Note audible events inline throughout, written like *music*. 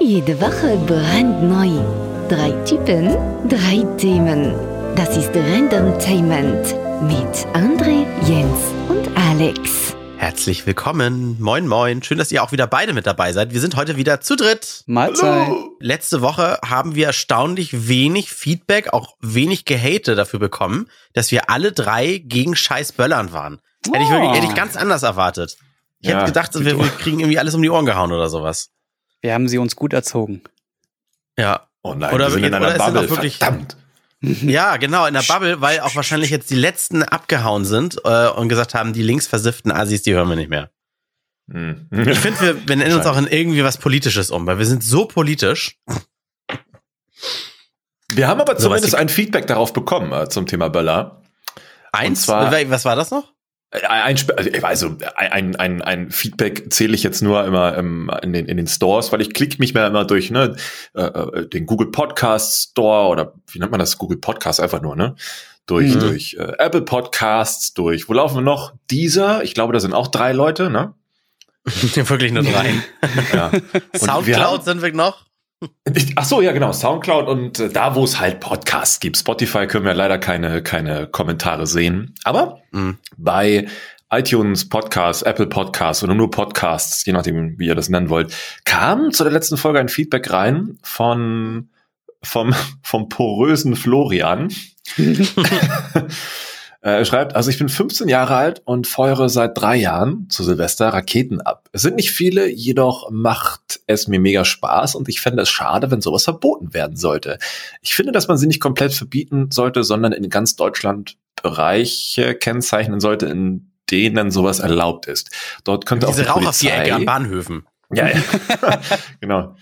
Jede Woche brandneu. Drei Typen, drei Themen. Das ist Randomtainment mit André, Jens und Alex. Herzlich willkommen. Moin, moin. Schön, dass ihr auch wieder beide mit dabei seid. Wir sind heute wieder zu dritt. Mahlzeit. Letzte Woche haben wir erstaunlich wenig Feedback, auch wenig Gehate dafür bekommen, dass wir alle drei gegen scheiß Böllern waren. Hätte ich wirklich, hätte ich ganz anders erwartet. Ich Ja, hätte gedacht, wir, wir kriegen irgendwie alles um die Ohren gehauen oder sowas. Wir haben sie uns gut erzogen. Ja. Oh nein, Oder wir sind in wirklich- einer oder Bubble. wirklich- Verdammt. *laughs* Ja, genau, in der Bubble, weil auch wahrscheinlich jetzt die letzten abgehauen sind äh, und gesagt haben, die linksversifften Assis, die hören wir nicht mehr. Hm. Ich finde, wir, wir nennen uns auch in irgendwie was Politisches um, weil wir sind so politisch. Wir haben aber So, zumindest ein Feedback darauf bekommen äh, zum Thema Böller. Eins, zwar- was war das noch? Äh, Ein, Spe- also ein, ein, ein Feedback zähle ich jetzt nur immer ähm, in, den, in den Stores, weil ich klicke mich mehr immer durch ne, äh, äh, den Google Podcast Store oder wie nennt man das? Google Podcast einfach nur, ne? Durch, Mhm. durch äh, Apple Podcasts, durch, wo laufen wir noch? Dieser, ich glaube, da sind auch drei Leute, ne? *laughs* Wirklich nur drei. Ja. *laughs* Und wir Soundcloud haben- sind wir noch. Ach so, ja, genau. Soundcloud und äh, da, wo es halt Podcasts gibt. Spotify können wir leider keine, keine Kommentare sehen. Aber Mhm. bei iTunes Podcasts, Apple Podcasts oder nur Podcasts, je nachdem, wie ihr das nennen wollt, kam zu der letzten Folge ein Feedback rein von, vom, vom porösen Florian. *laughs* *laughs* Äh, Er schreibt, also ich bin 15 Jahre alt und feuere seit drei Jahren zu Silvester Raketen ab. Es sind nicht viele, jedoch macht es mir mega Spaß und ich fände es schade, wenn sowas verboten werden sollte. Ich finde, dass man sie nicht komplett verbieten sollte, sondern in ganz Deutschland Bereiche kennzeichnen sollte, in denen sowas erlaubt ist. Dort könnte Diese auch die Rauchervierecke an Bahnhöfen. Ja, ja. *laughs* genau.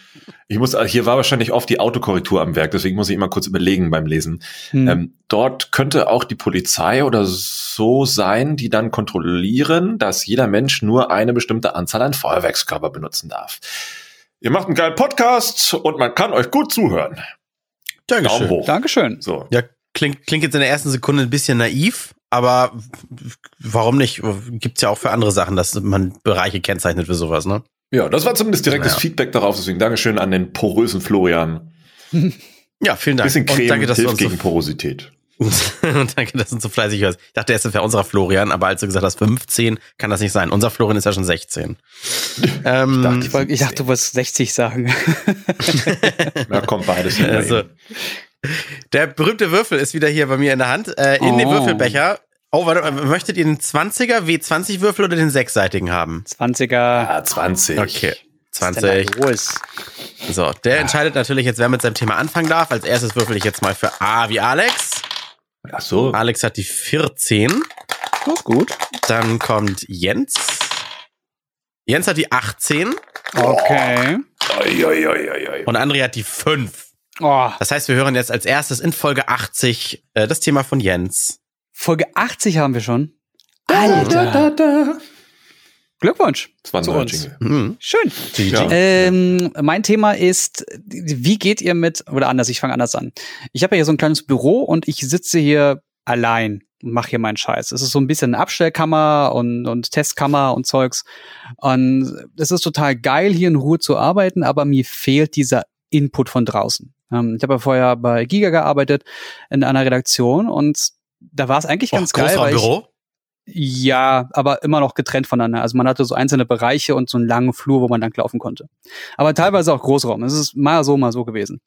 Ich muss, hier war wahrscheinlich oft die Autokorrektur am Werk, deswegen muss ich immer kurz überlegen beim Lesen. Hm. Ähm, dort könnte auch die Polizei oder so sein, die dann kontrollieren, dass jeder Mensch nur eine bestimmte Anzahl an Feuerwerkskörper benutzen darf. Ihr macht einen geilen Podcast und man kann euch gut zuhören. Daumen hoch. Dankeschön. So. Ja, klingt, klingt jetzt in der ersten Sekunde ein bisschen naiv, aber warum nicht? Gibt's ja auch für andere Sachen, dass man Bereiche kennzeichnet für sowas, ne? Ja, das war zumindest direktes Naja. Feedback darauf, deswegen Dankeschön an den porösen Florian. *laughs* Ja, vielen Dank. Bisschen Creme und danke, dass du hilft uns so gegen Porosität. *laughs* Und danke, dass du uns so fleißig hörst. Ich dachte erst, es wäre unserer Florian, aber als du gesagt hast 15, kann das nicht sein. Unser Florian ist ja schon 16. *laughs* ähm, dachte, Ich, wollte- ich dachte, du wolltest 60 sagen. Da kommt beides hin. also, der berühmte Würfel ist wieder hier bei mir in der Hand. Äh, in den Oh. Würfelbecher. Oh, warte, möchtet ihr den 20er W20-Würfel oder den sechsseitigen haben? 20er. ah, 20. Okay. Was ist denn 20. da los? So, der entscheidet natürlich jetzt, wer mit seinem Thema anfangen darf. Als erstes würfel ich jetzt mal für A wie Alex. Ach so. Alex hat die 14. Oh, gut. Dann kommt Jens. Jens hat die 18 Okay. Oi, oi, oi, oi, oi. und André hat die 5. Oh, Das heißt, wir hören jetzt als erstes in Folge 80 äh, das Thema von Jens. Folge 80 haben wir schon. Da, da, da. Glückwunsch. Das war ein Zu neuer uns. Jingle. Mhm. Schön. Ja. Ähm, mein Thema ist, wie geht ihr mit, oder anders, ich fange anders an. Ich habe ja hier so ein kleines Büro und ich sitze hier allein und mache hier meinen Scheiß. Es ist so ein bisschen eine Abstellkammer und, und Testkammer und Zeugs. Und es ist total geil, hier in Ruhe zu arbeiten, aber mir fehlt dieser Input von draußen. Ähm, ich habe ja vorher bei Giga gearbeitet in einer Redaktion und da war es eigentlich ganz Och, geil, weil ich, ja, aber immer noch getrennt voneinander. Also man hatte so einzelne Bereiche und so einen langen Flur, wo man lang laufen konnte. Aber teilweise auch Großraum. Es ist mal so, mal so gewesen.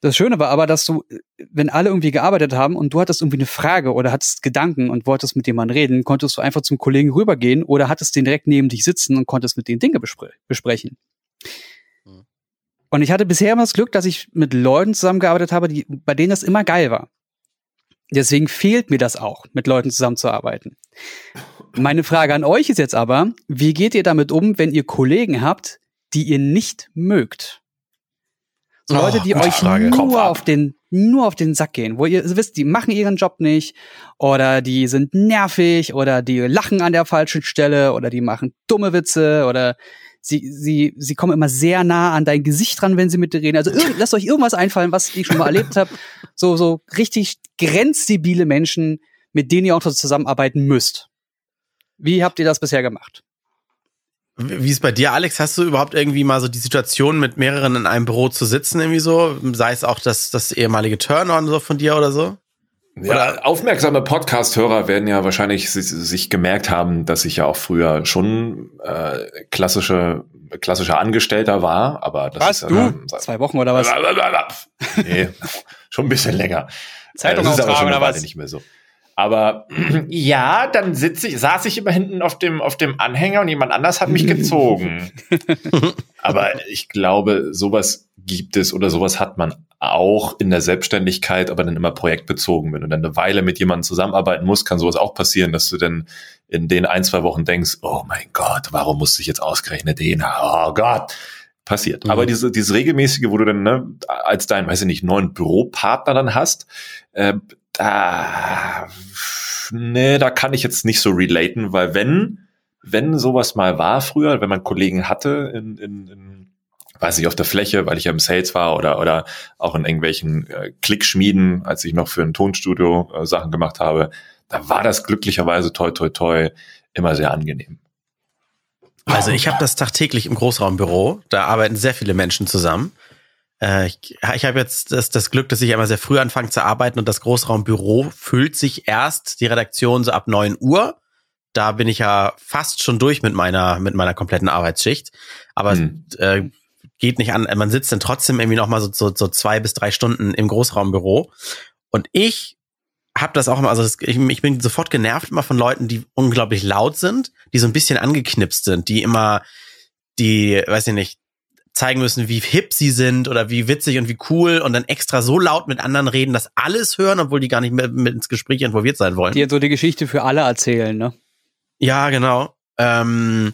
Das Schöne war aber, dass du, wenn alle irgendwie gearbeitet haben und du hattest irgendwie eine Frage oder hattest Gedanken und wolltest mit jemandem reden, konntest du einfach zum Kollegen rübergehen oder hattest den direkt neben dich sitzen und konntest mit denen Dinge bespre besprechen. Mhm. Und ich hatte bisher immer das Glück, dass ich mit Leuten zusammengearbeitet habe, die, bei denen das immer geil war. Deswegen fehlt mir das auch, mit Leuten zusammenzuarbeiten. Meine Frage an euch ist jetzt aber, wie geht ihr damit um, wenn ihr Kollegen habt, die ihr nicht mögt? So Oh, Leute, die euch Frage. Nur auf den nur auf den Sack gehen, wo ihr wisst, die machen ihren Job nicht oder die sind nervig oder die lachen an der falschen Stelle oder die machen dumme Witze oder sie, sie, sie kommen immer sehr nah an dein Gesicht dran, wenn sie mit dir reden. Also *laughs* lasst euch irgendwas einfallen, was ich schon mal erlebt habe. So, so richtig grenzdebile Menschen, mit denen ihr auch zusammenarbeiten müsst. Wie habt ihr das bisher gemacht? Wie ist bei dir, Alex? Hast du überhaupt irgendwie mal so die Situation, mit mehreren in einem Büro zu sitzen, irgendwie so? Sei es auch das, das ehemalige Turn-on so von dir oder so? Ja, aufmerksame Podcast-Hörer werden ja wahrscheinlich sich, sich, gemerkt haben, dass ich ja auch früher schon äh, klassische klassischer Angestellter war, aber das was, ist du? Ja, zwei Wochen oder was? *laughs* nee, schon ein bisschen länger. Zeitung äh, das ist aber schon oder was? nicht mehr so. Aber *clears throat* ja, dann sitze ich, saß ich immer hinten auf dem, auf dem Anhänger und jemand anders hat mich gezogen. *laughs* aber ich glaube, sowas gibt es oder sowas hat man auch in der Selbstständigkeit, aber dann immer projektbezogen. Wenn du dann eine Weile mit jemandem zusammenarbeiten musst, kann sowas auch passieren, dass du dann in den ein, zwei Wochen denkst, oh mein Gott, warum musste ich jetzt ausgerechnet den? Oh Gott. Passiert. Mhm. Aber diese, dieses regelmäßige, wo du dann ne, als dein, weiß ich nicht, neuen Büropartner dann hast, äh, da, nee, da kann ich jetzt nicht so relaten, weil wenn, wenn sowas mal war früher, wenn man Kollegen hatte in, in, in weiß nicht, auf der Fläche, weil ich ja im Sales war oder, oder auch in irgendwelchen äh, Klickschmieden, als ich noch für ein Tonstudio äh, Sachen gemacht habe, da war das glücklicherweise toi toi toi immer sehr angenehm. Also ich habe das tagtäglich im Großraumbüro, da arbeiten sehr viele Menschen zusammen. Äh, ich ich habe jetzt das, das Glück, dass ich immer sehr früh anfange zu arbeiten und das Großraumbüro füllt sich erst die Redaktion so ab neun Uhr. Da bin ich ja fast schon durch mit meiner mit meiner kompletten Arbeitsschicht. Aber hm. äh, geht nicht an. Man sitzt dann trotzdem irgendwie noch mal so, so, so zwei bis drei Stunden im Großraumbüro. Und ich habe das auch immer, also das, ich, ich bin sofort genervt immer von Leuten, die unglaublich laut sind, die so ein bisschen angeknipst sind, die immer, die, weiß ich nicht, zeigen müssen, wie hip sie sind oder wie witzig und wie cool und dann extra so laut mit anderen reden, dass alles hören, obwohl die gar nicht mehr mit ins Gespräch involviert sein wollen. Die so die Geschichte für alle erzählen, ne? Ja, genau. Ähm,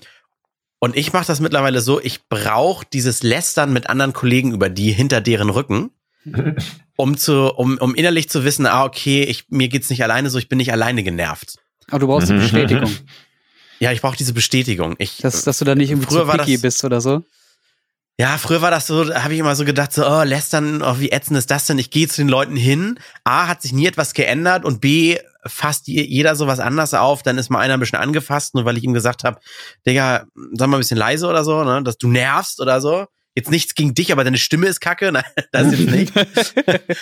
und ich mache das mittlerweile so, ich brauche dieses Lästern mit anderen Kollegen über die hinter deren Rücken, *laughs* um zu, um, um innerlich zu wissen, ah, okay, ich, mir geht's nicht alleine so, ich bin nicht alleine genervt. Aber du brauchst die *laughs* Bestätigung. Ja, ich brauche diese Bestätigung. Ich, dass, dass du da nicht irgendwie früher zu picky bist oder so. Ja, früher war das so, habe ich immer so gedacht, so, oh, lästern, oh, wie ätzend ist das denn? Ich gehe zu den Leuten hin. A, hat sich nie etwas geändert und B, fasst jeder sowas anders auf. Dann ist mal einer ein bisschen angefasst, nur weil ich ihm gesagt habe, Digga, sag mal ein bisschen leise oder so, ne, dass du nervst oder so. Jetzt nichts gegen dich, aber deine Stimme ist kacke. *laughs* Nein, das ist jetzt nicht. *laughs*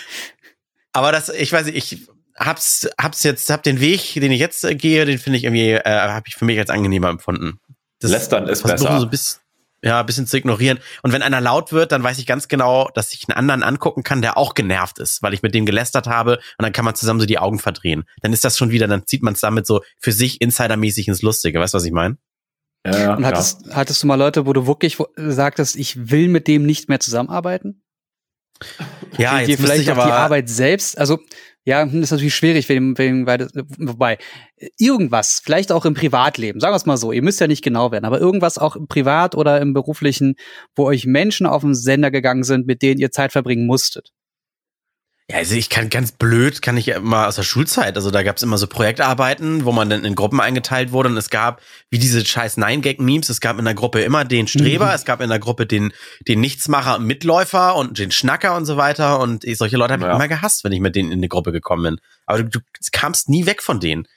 aber das, ich weiß nicht, ich hab's, hab's jetzt, hab den Weg, den ich jetzt äh, gehe, den finde ich irgendwie, äh, habe ich für mich als angenehmer empfunden. Das Lästern ist besser. So ja, ein bisschen zu ignorieren. Und wenn einer laut wird, dann weiß ich ganz genau, dass ich einen anderen angucken kann, der auch genervt ist, weil ich mit dem gelästert habe und dann kann man zusammen so die Augen verdrehen. Dann ist das schon wieder, dann zieht man es damit so für sich insidermäßig ins Lustige. Weißt du, was ich meine? Ja, ja, und hattest, klar. hattest du mal Leute, wo du wirklich sagtest, ich will mit dem nicht mehr zusammenarbeiten? Ja, jetzt vielleicht ich aber die Arbeit selbst, also ja, hm, das ist natürlich schwierig, wegen, wegen, wobei, irgendwas, vielleicht auch im Privatleben, sagen wir es mal so, ihr müsst ja nicht genau werden, aber irgendwas auch im Privat oder im beruflichen, wo euch Menschen auf den Sender gegangen sind, mit denen ihr Zeit verbringen musstet. Ja, also ich kann ganz blöd, kann ich immer aus der Schulzeit. Also da gab es immer so Projektarbeiten, wo man dann in Gruppen eingeteilt wurde und es gab, wie diese scheiß Nine-Gag-Memes, es gab in der Gruppe immer den Streber, mhm. es gab in der Gruppe den, den Nichtsmacher und Mitläufer und den Schnacker und so weiter. Und ich, solche Leute habe ich immer gehasst, wenn ich mit denen in die Gruppe gekommen bin. Aber du, du kamst nie weg von denen.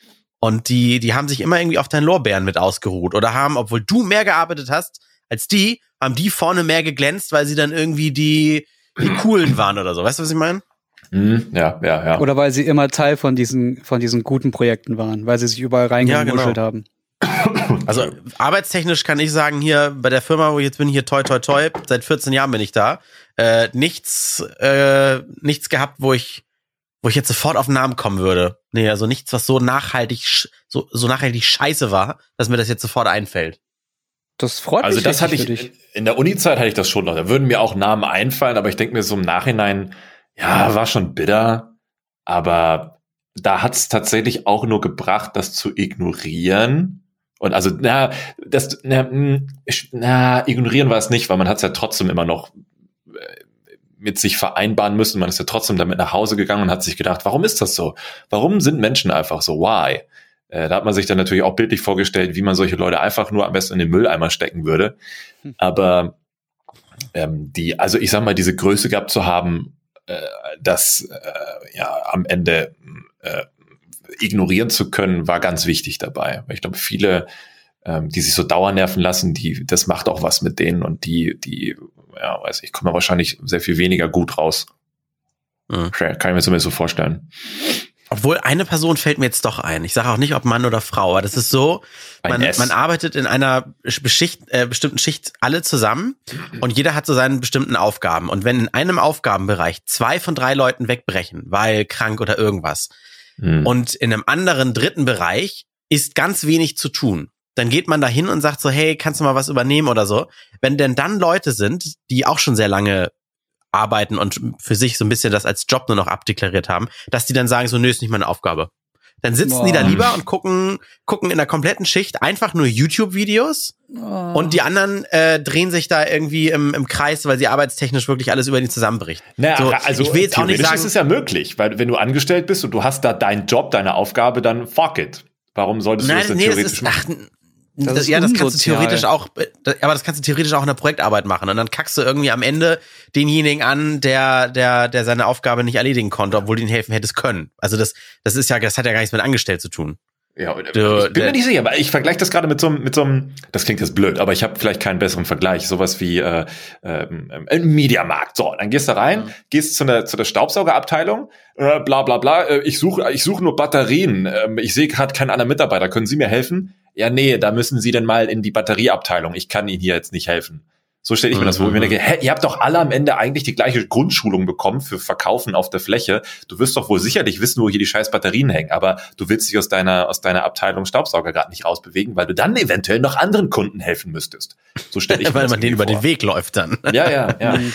Und die, die haben sich immer irgendwie auf deinen Lorbeeren mit ausgeruht oder haben, obwohl du mehr gearbeitet hast als die, haben die vorne mehr geglänzt, weil sie dann irgendwie die, die coolen waren oder so. Weißt du, was ich meine? Mhm, ja, ja, ja. Oder weil sie immer Teil von diesen, von diesen guten Projekten waren, weil sie sich überall reingemuschelt ja, genau. haben. *coughs* Also arbeitstechnisch kann ich sagen, hier bei der Firma, wo ich jetzt bin, hier toi toi toi, seit 14 Jahren bin ich da. Äh, nichts, äh, nichts gehabt, wo ich, wo ich jetzt sofort auf den Namen kommen würde. Nee, also nichts, was so nachhaltig, so, so nachhaltig scheiße war, dass mir das jetzt sofort einfällt. Das freut also mich. Also das hatte ich, in der Uni-Zeit hatte ich das schon noch. Da würden mir auch Namen einfallen, aber ich denke mir so im Nachhinein, ja, war schon bitter, aber da hat es tatsächlich auch nur gebracht, das zu ignorieren. Und also, na, das, na, hm, na ignorieren war es nicht, weil man hat es ja trotzdem immer noch äh, mit sich vereinbaren müssen. Man ist ja trotzdem damit nach Hause gegangen und hat sich gedacht, warum ist das so? Warum sind Menschen einfach so? Why? Äh, da hat man sich dann natürlich auch bildlich vorgestellt, wie man solche Leute einfach nur am besten in den Mülleimer stecken würde. Hm. Aber ähm, die, also ich sag mal, diese Größe gehabt zu haben, das äh, ja am Ende äh, ignorieren zu können, war ganz wichtig dabei. Ich glaube, viele ähm, die sich so dauernerven lassen, die, das macht auch was mit denen und die, die, ja, weiß ich, kommen wahrscheinlich sehr viel weniger gut raus. Mhm. Kann ich mir zumindest so vorstellen. Obwohl eine Person fällt mir jetzt doch ein. Ich sage auch nicht, ob Mann oder Frau, aber das ist so, man, man arbeitet in einer Beschicht, äh, bestimmten Schicht alle zusammen und jeder hat so seine bestimmten Aufgaben. Und wenn in einem Aufgabenbereich zwei von drei Leuten wegbrechen, weil krank oder irgendwas, mhm. und in einem anderen dritten Bereich ist ganz wenig zu tun, dann geht man da hin und sagt so, hey, kannst du mal was übernehmen oder so. Wenn denn dann Leute sind, die auch schon sehr lange arbeiten und für sich so ein bisschen das als Job nur noch abdeklariert haben, dass die dann sagen, so, nö, ist nicht meine Aufgabe. Dann sitzen Boah. die da lieber und gucken, gucken in der kompletten Schicht einfach nur YouTube-Videos oh. und die anderen äh, drehen sich da irgendwie im, im Kreis, weil sie arbeitstechnisch wirklich alles über die zusammenbricht. Naja, so, also ich will jetzt auch nicht sagen, ist es ja möglich, weil wenn du angestellt bist und du hast da deinen Job, deine Aufgabe, dann fuck it. Warum solltest du Nein, das denn nee, theoretisch das ist, machen? Ach, das das, ja, das kannst du theoretisch auch, aber das kannst du theoretisch auch in der Projektarbeit machen. Und dann kackst du irgendwie am Ende denjenigen an, der, der, der seine Aufgabe nicht erledigen konnte, obwohl du ihm helfen hättest können. Also das, das ist ja, das hat ja gar nichts mit angestellt zu tun. Ja, du, ich bin mir nicht sicher, aber ich vergleiche das gerade mit so, mit so einem, das klingt jetzt blöd, aber ich habe vielleicht keinen besseren Vergleich. Sowas wie äh, ähm, ein Mediamarkt. So, dann gehst du rein, mhm. gehst zu, einer, zu der Staubsaugerabteilung, äh, bla bla bla. Äh, ich suche ich such nur Batterien. Ähm, ich sehe gerade keinen anderen Mitarbeiter. Können Sie mir helfen? Ja, nee, da müssen Sie denn mal in die Batterieabteilung. Ich kann Ihnen hier jetzt nicht helfen. So stelle ich mir das vor. Mhm. Ich denke, hä, ihr habt doch alle am Ende eigentlich die gleiche Grundschulung bekommen für Verkaufen auf der Fläche. Du wirst doch wohl sicherlich wissen, wo hier die scheiß Batterien hängen, aber du willst dich aus deiner, aus deiner Abteilung Staubsauger gerade nicht rausbewegen, weil du dann eventuell noch anderen Kunden helfen müsstest. So stelle ich *laughs* mir weil das man den vor. über den Weg läuft dann. Ja, ja, ja. *laughs*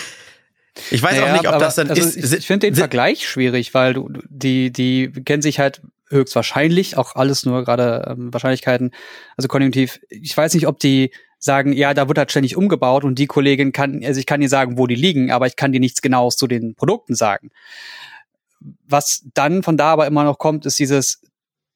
Ich weiß naja, auch nicht, ob das dann also ist. Ich finde den Vergleich schwierig, weil du, die, die kennen sich halt höchstwahrscheinlich, auch alles nur gerade ähm, Wahrscheinlichkeiten, also konjunktiv. Ich weiß nicht, ob die sagen, ja, da wird halt ständig umgebaut und die Kollegin kann, also ich kann dir sagen, wo die liegen, aber ich kann dir nichts genaues zu den Produkten sagen. Was dann von da aber immer noch kommt, ist dieses,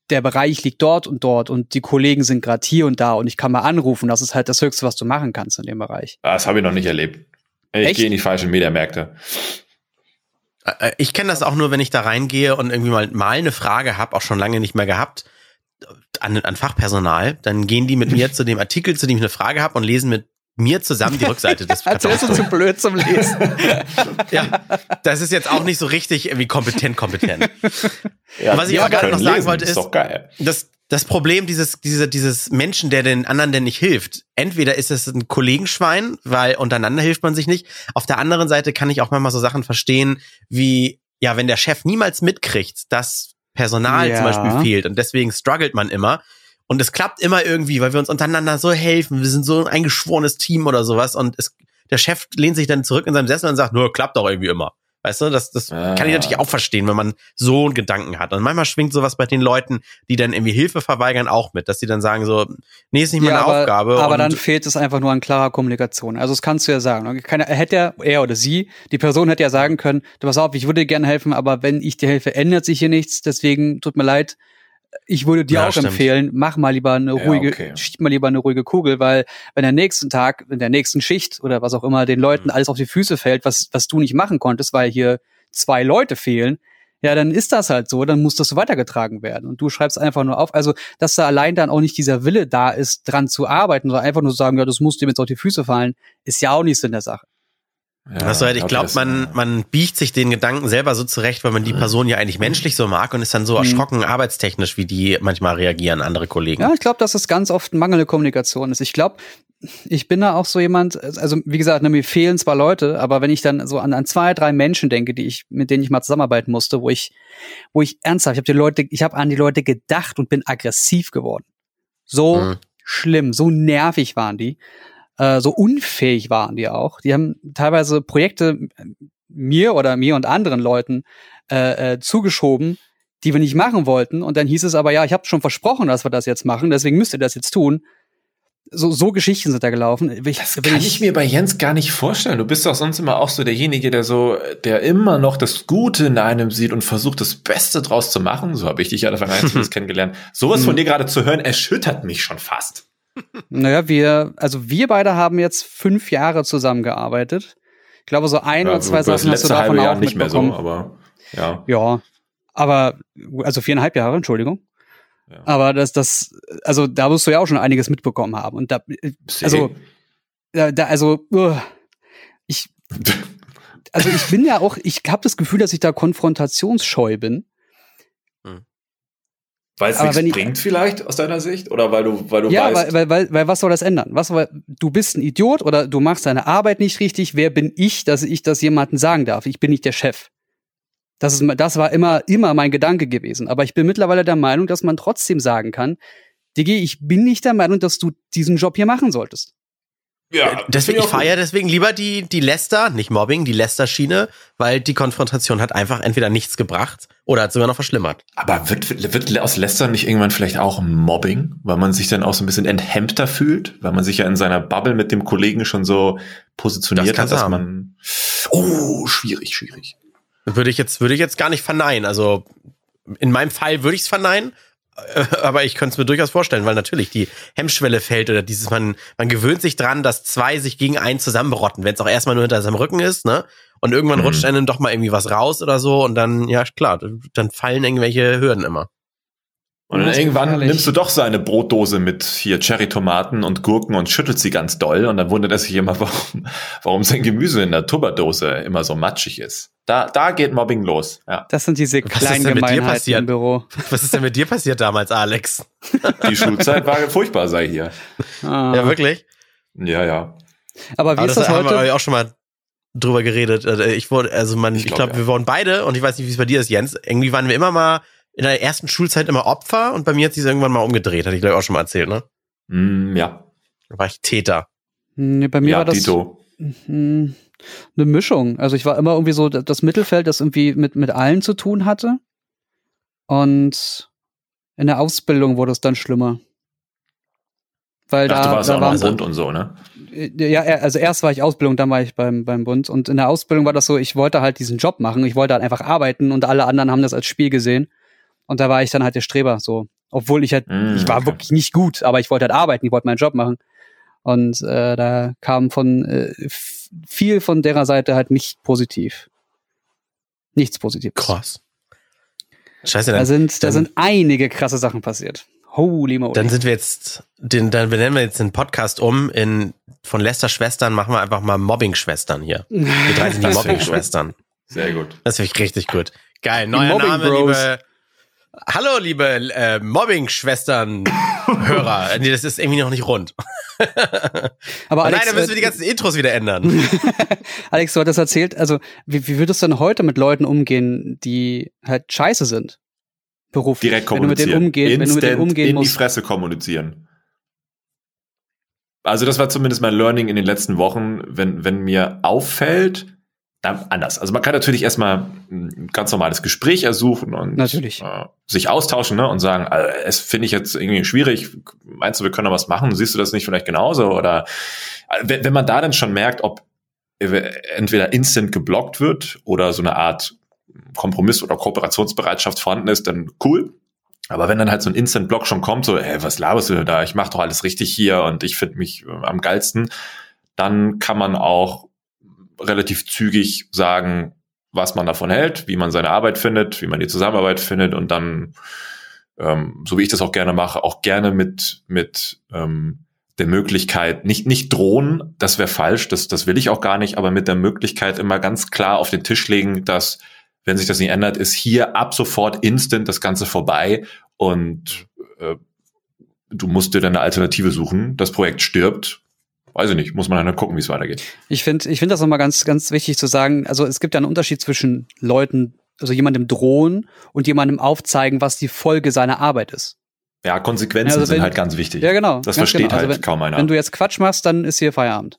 der Bereich liegt dort und dort und die Kollegen sind gerade hier und da und ich kann mal anrufen. Das ist halt das Höchste, was du machen kannst in dem Bereich. Das habe ich noch nicht erlebt. Ich gehe in die falschen Mediamärkte. Äh, ich kenne das auch nur, wenn ich da reingehe und irgendwie mal, mal eine Frage habe, auch schon lange nicht mehr gehabt, an, an Fachpersonal. Dann gehen die mit mir zu dem Artikel, zu dem ich eine Frage habe und lesen mit mir zusammen die Rückseite des Als wärst du zu blöd zum Lesen. *laughs* ja, das ist jetzt auch nicht so richtig irgendwie kompetent, kompetent. Ja, Was ich aber gerade noch sagen lesen, wollte, ist, ist dass das Problem dieses, diese, dieses Menschen, der den anderen denn nicht hilft, entweder ist es ein Kollegenschwein, weil untereinander hilft man sich nicht. Auf der anderen Seite kann ich auch manchmal so Sachen verstehen, wie, ja, wenn der Chef niemals mitkriegt, dass Personal ja. zum Beispiel fehlt und deswegen struggelt man immer. Und es klappt immer irgendwie, weil wir uns untereinander so helfen. Wir sind so ein eingeschworenes Team oder sowas. Und es, der Chef lehnt sich dann zurück in seinem Sessel und sagt, nur klappt doch irgendwie immer. Weißt du, das, das ah. kann ich natürlich auch verstehen, wenn man so einen Gedanken hat. Und manchmal schwingt sowas bei den Leuten, die dann irgendwie Hilfe verweigern, auch mit, dass sie dann sagen so, nee, ist nicht meine ja, aber, Aufgabe. Aber dann fehlt es einfach nur an klarer Kommunikation. Also das kannst du ja sagen. Keine, hätte er, er oder sie, die Person hätte ja sagen können, du pass auf, ich würde dir gerne helfen, aber wenn ich dir helfe, ändert sich hier nichts, deswegen tut mir leid, ich würde dir ja, auch stimmt. empfehlen, mach mal lieber eine ruhige, ja, okay. schieb mal lieber eine ruhige Kugel, weil wenn der nächsten Tag, in der nächsten Schicht oder was auch immer den Leuten mhm. alles auf die Füße fällt, was, was du nicht machen konntest, weil hier zwei Leute fehlen, ja, dann ist das halt so, dann muss das so weitergetragen werden. Und du schreibst einfach nur auf, also, dass da allein dann auch nicht dieser Wille da ist, dran zu arbeiten, sondern einfach nur sagen, ja, das muss dem jetzt auf die Füße fallen, ist ja auch nichts in der Sache. Ja, also ich glaube, man, man biegt sich den Gedanken selber so zurecht, weil man die Person ja eigentlich menschlich so mag und ist dann so mhm. erschrocken arbeitstechnisch, wie die manchmal reagieren, andere Kollegen. Ja, ich glaube, dass es ganz oft mangelnde Kommunikation ist. Ich glaube, ich bin da auch so jemand, also wie gesagt, ne, mir fehlen zwar Leute, aber wenn ich dann so an, an zwei, drei Menschen denke, die ich, mit denen ich mal zusammenarbeiten musste, wo ich, wo ich ernsthaft, ich habe die Leute, ich habe an die Leute gedacht und bin aggressiv geworden. So mhm. schlimm, so nervig waren die äh, so unfähig waren die auch. Die haben teilweise Projekte mir oder mir und anderen Leuten äh, äh, zugeschoben, die wir nicht machen wollten. Und dann hieß es aber, ja, ich habe schon versprochen, dass wir das jetzt machen, deswegen müsst ihr das jetzt tun. So, so Geschichten sind da gelaufen. Ich, das kann ich, ich, mir bei Jens gar nicht vorstellen. Du bist doch sonst immer auch so derjenige, der so, der immer noch das Gute in einem sieht und versucht, das Beste draus zu machen. So habe ich dich ja *laughs* von eins kennengelernt. Sowas von hm. dir gerade zu hören, erschüttert mich schon fast. Naja, wir, also wir beide haben jetzt fünf Jahre zusammengearbeitet. Ich glaube, so ein ja, oder zwei Sachen hast du davon auch nicht mitbekommen. mehr so, aber ja. Ja, aber also viereinhalb Jahre, Entschuldigung. Ja. Aber das, das, also da wirst du ja auch schon einiges mitbekommen haben. Und da, also, da, da also, ich, *laughs* also ich bin ja auch, ich habe das Gefühl, dass ich da konfrontationsscheu bin. Weil es nichts ich- bringt vielleicht aus deiner Sicht? Oder weil du, weil du Ja, weißt, weil, weil, weil, weil was soll das ändern? Was, soll- du bist ein Idiot oder du machst deine Arbeit nicht richtig. Wer bin ich, dass ich das jemandem sagen darf? Ich bin nicht der Chef. Das, ist, das war immer, immer mein Gedanke gewesen. Aber ich bin mittlerweile der Meinung, dass man trotzdem sagen kann, Digi, ich bin nicht der Meinung, dass du diesen Job hier machen solltest. Ja, Deswegen, finde ich auch feiere deswegen lieber die, die Lester, nicht Mobbing, die Lester-Schiene, weil die Konfrontation hat einfach entweder nichts gebracht oder hat sogar noch verschlimmert. Aber wird, wird aus Lästern nicht irgendwann vielleicht auch Mobbing, weil man sich dann auch so ein bisschen enthemmter fühlt, weil man sich ja in seiner Bubble mit dem Kollegen schon so positioniert Das hat, dass haben. man. Oh, schwierig, schwierig. Würde ich jetzt, würde ich jetzt gar nicht verneinen. Also in meinem Fall würde ich es verneinen, äh, *laughs* aber ich könnte es mir durchaus vorstellen, weil natürlich die Hemmschwelle fällt oder dieses, man, man gewöhnt sich dran, dass zwei sich gegen einen zusammenrotten, wenn es auch erstmal nur hinter seinem Rücken ist, ne? Und irgendwann Mhm. rutscht einem doch mal irgendwie was raus oder so und dann, ja klar, dann fallen irgendwelche Hürden immer. Und dann irgendwann gefährlich. nimmst du doch seine Brotdose mit hier Cherry-Tomaten und Gurken und schüttelst sie ganz doll und dann wundert er sich immer, *laughs* warum, warum sein Gemüse in der Tupperdose immer so matschig ist. Da, da geht Mobbing los. Ja, Das sind diese kleinen denn mit dir Gemeinheiten passiert? im Büro. *laughs* Was ist denn mit dir passiert damals, Alex? die Schulzeit war furchtbar, sei hier. Ah. Ja, wirklich? Ja, ja. Aber wie Aber ist das, das haben wir heute? auch schon mal drüber geredet. Äh, Ich wurde, also man, Ich ich glaub, glaube, ja. wir waren beide, und ich weiß nicht, wie es bei dir ist, Jens, irgendwie waren wir immer mal in der ersten Schulzeit immer Opfer und bei mir hat sich irgendwann mal umgedreht, hatte ich glaube ich auch schon mal erzählt, ne? Mm, ja. Da war ich Täter. Nee, bei mir ja, war das Dito. hm, eine Mischung. Also ich war immer irgendwie so das Mittelfeld, das irgendwie mit, mit allen zu tun hatte. Und in der Ausbildung wurde es dann schlimmer. Weil Ach, da, du warst da auch im waren Bund und so, ne? ja, also erst war ich Ausbildung, dann war ich beim, beim Bund. Und in der Ausbildung war das so, ich wollte halt diesen Job machen, ich wollte halt einfach arbeiten und alle anderen haben das als Spiel gesehen. Und da war ich dann halt der Streber, so. Obwohl ich halt, Mm, ich war okay. wirklich nicht gut, aber ich wollte halt arbeiten, ich wollte meinen Job machen. Und äh, da kam von äh, viel von derer Seite halt nicht positiv. Nichts Positives. Krass. Scheiße, dann, Da sind, da dann- sind einige krasse Sachen passiert. Holy moly. dann sind wir jetzt, den, dann benennen wir jetzt den Podcast um in von Lester Schwestern machen wir einfach mal Mobbing-Schwestern hier. Wir drei sind die *laughs* Mobbing-Schwestern. Sehr gut. Das finde ich richtig gut. Geil, neuer Name, Bros. liebe. Hallo, liebe äh, Mobbing-Schwestern-Hörer. *laughs* nee, das ist irgendwie noch nicht rund. *laughs* aber Nein, Alex, dann müssen wir äh, die ganzen Intros wieder ändern. *laughs* Alex, du hattest erzählt, also wie, wie würdest du denn heute mit Leuten umgehen, die halt scheiße sind? Beruflich. Direkt wenn du mit kommunizieren. denen umgehen, wenn du mit denen Instant umgehen in die musst. Fresse kommunizieren. Also das war zumindest mein Learning in den letzten Wochen, wenn, wenn mir auffällt, anders. Also man kann natürlich erstmal ein ganz normales Gespräch ersuchen und Natürlich. Äh, sich austauschen ne, und sagen, äh, es finde ich jetzt irgendwie schwierig, meinst du, wir können da was machen? Siehst du das nicht vielleicht genauso? Oder äh, wenn, wenn man da dann schon merkt, ob entweder instant geblockt wird oder so eine Art Kompromiss oder Kooperationsbereitschaft vorhanden ist, dann cool. Aber wenn dann halt so ein Instant-Block schon kommt, so, ey, was laberst du da? Ich mache doch alles richtig hier und ich finde mich am geilsten, dann kann man auch relativ zügig sagen, was man davon hält, wie man seine Arbeit findet, wie man die Zusammenarbeit findet und dann, ähm, so wie ich das auch gerne mache, auch gerne mit, mit ähm, der Möglichkeit, nicht, nicht drohen, das wäre falsch, das, das will ich auch gar nicht, aber mit der Möglichkeit immer ganz klar auf den Tisch legen, dass, wenn sich das nicht ändert, ist hier ab sofort instant das Ganze vorbei und äh, du musst dir dann eine Alternative suchen. Das Projekt stirbt. Weiß ich nicht, muss man dann gucken, wie es weitergeht. Ich finde ich finde das nochmal ganz, ganz wichtig zu sagen. Also es gibt ja einen Unterschied zwischen Leuten, also jemandem drohen und jemandem aufzeigen, was die Folge seiner Arbeit ist. Ja, Konsequenzen Ja, also sind wenn- halt ganz wichtig. Ja, genau. Das versteht genau. Also halt wenn, kaum einer. Wenn du jetzt Quatsch machst, dann ist hier Feierabend.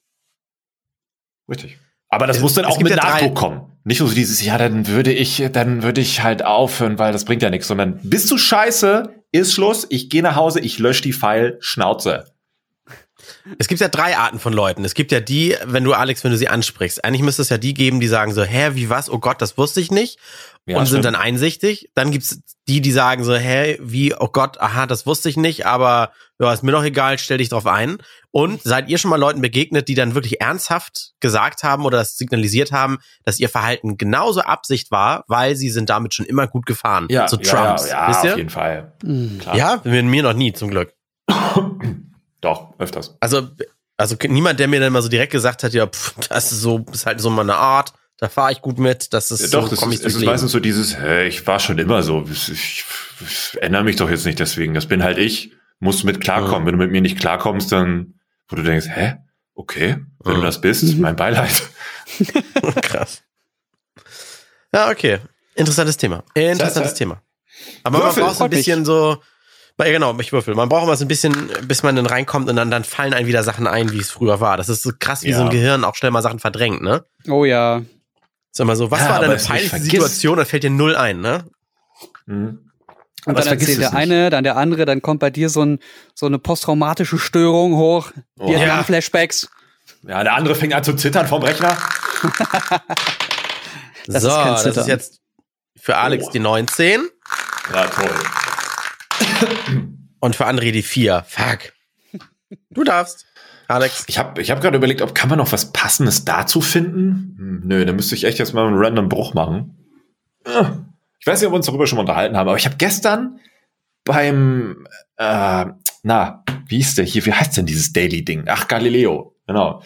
Richtig. Aber das Es- muss dann auch mit ja Nachdruck kommen. Nicht nur so dieses, ja, dann würde ich, dann würde ich halt aufhören, weil das bringt ja nichts, sondern bist du scheiße, ist Schluss, ich gehe nach Hause, ich lösche die File, Schnauze. Es gibt ja drei Arten von Leuten. Es gibt ja die, wenn du Alex, wenn du sie ansprichst. Eigentlich müsste es ja die geben, die sagen so, hä, wie was? Oh Gott, das wusste ich nicht. Ja, und stimmt. sind dann einsichtig. Dann gibt's die, die sagen so, hä, wie, oh Gott, aha, das wusste ich nicht, aber ja, ist mir doch egal, stell dich drauf ein. Und seid ihr schon mal Leuten begegnet, die dann wirklich ernsthaft gesagt haben oder das signalisiert haben, dass ihr Verhalten genauso Absicht war, weil sie sind damit schon immer gut gefahren? Ja, so ja, Trumps, ja, ja wisst auf jeden Fall. Hm. Klar. Ja, mit mir noch nie, zum Glück. *coughs* Doch, öfters. Also, also niemand, der mir dann mal so direkt gesagt hat, ja, pff, das ist so, ist halt so meine Art, da fahre ich gut mit, das ist Doch, so, das komm ist, es ist meistens so dieses, hä, ich war schon immer so. Ich, ich, ich ändere mich doch jetzt nicht deswegen. Das bin halt ich. Musst mit klarkommen. Mhm. Wenn du mit mir nicht klarkommst, dann, wo du denkst, hä? Okay, wenn Mhm. du das bist, mein Beileid. *laughs* Krass. Ja, okay. Interessantes Thema. Interessantes Sehr, sehr. Thema. Aber Würfel, man braucht so ein freut mich. bisschen so, ja genau, ich würfel. Man braucht immer so ein bisschen, bis man dann reinkommt und dann, dann fallen einem wieder Sachen ein, wie es früher war. Das ist so krass, wie Ja. so ein Gehirn auch schnell mal Sachen verdrängt, ne? Oh ja. Ist immer so, was Ja, war deine peinlichste. Situation? Da fällt dir null ein, ne? Mhm. Und Aber dann vergisst erzählt es der nicht. eine, dann der andere, dann kommt bei dir so, ein, so eine posttraumatische Störung hoch. Oh. Vietnam-Flashbacks. Ja, der andere fängt an zu zittern vom Rechner. *laughs* Das so, ist kein das ist jetzt für Alex Oh. die 19 Ja, toll. Und für André die 4. Fuck. Du darfst. Alex. Ich habe ich hab gerade überlegt, ob kann man noch was Passendes dazu finden? Hm, nö, dann müsste ich echt jetzt mal einen random Bruch machen. Ich weiß nicht, ob wir uns darüber schon mal unterhalten haben, aber ich habe gestern beim, äh, na, wie hieß der hier, wie heißt denn dieses Daily-Ding? Ach, Galileo, genau.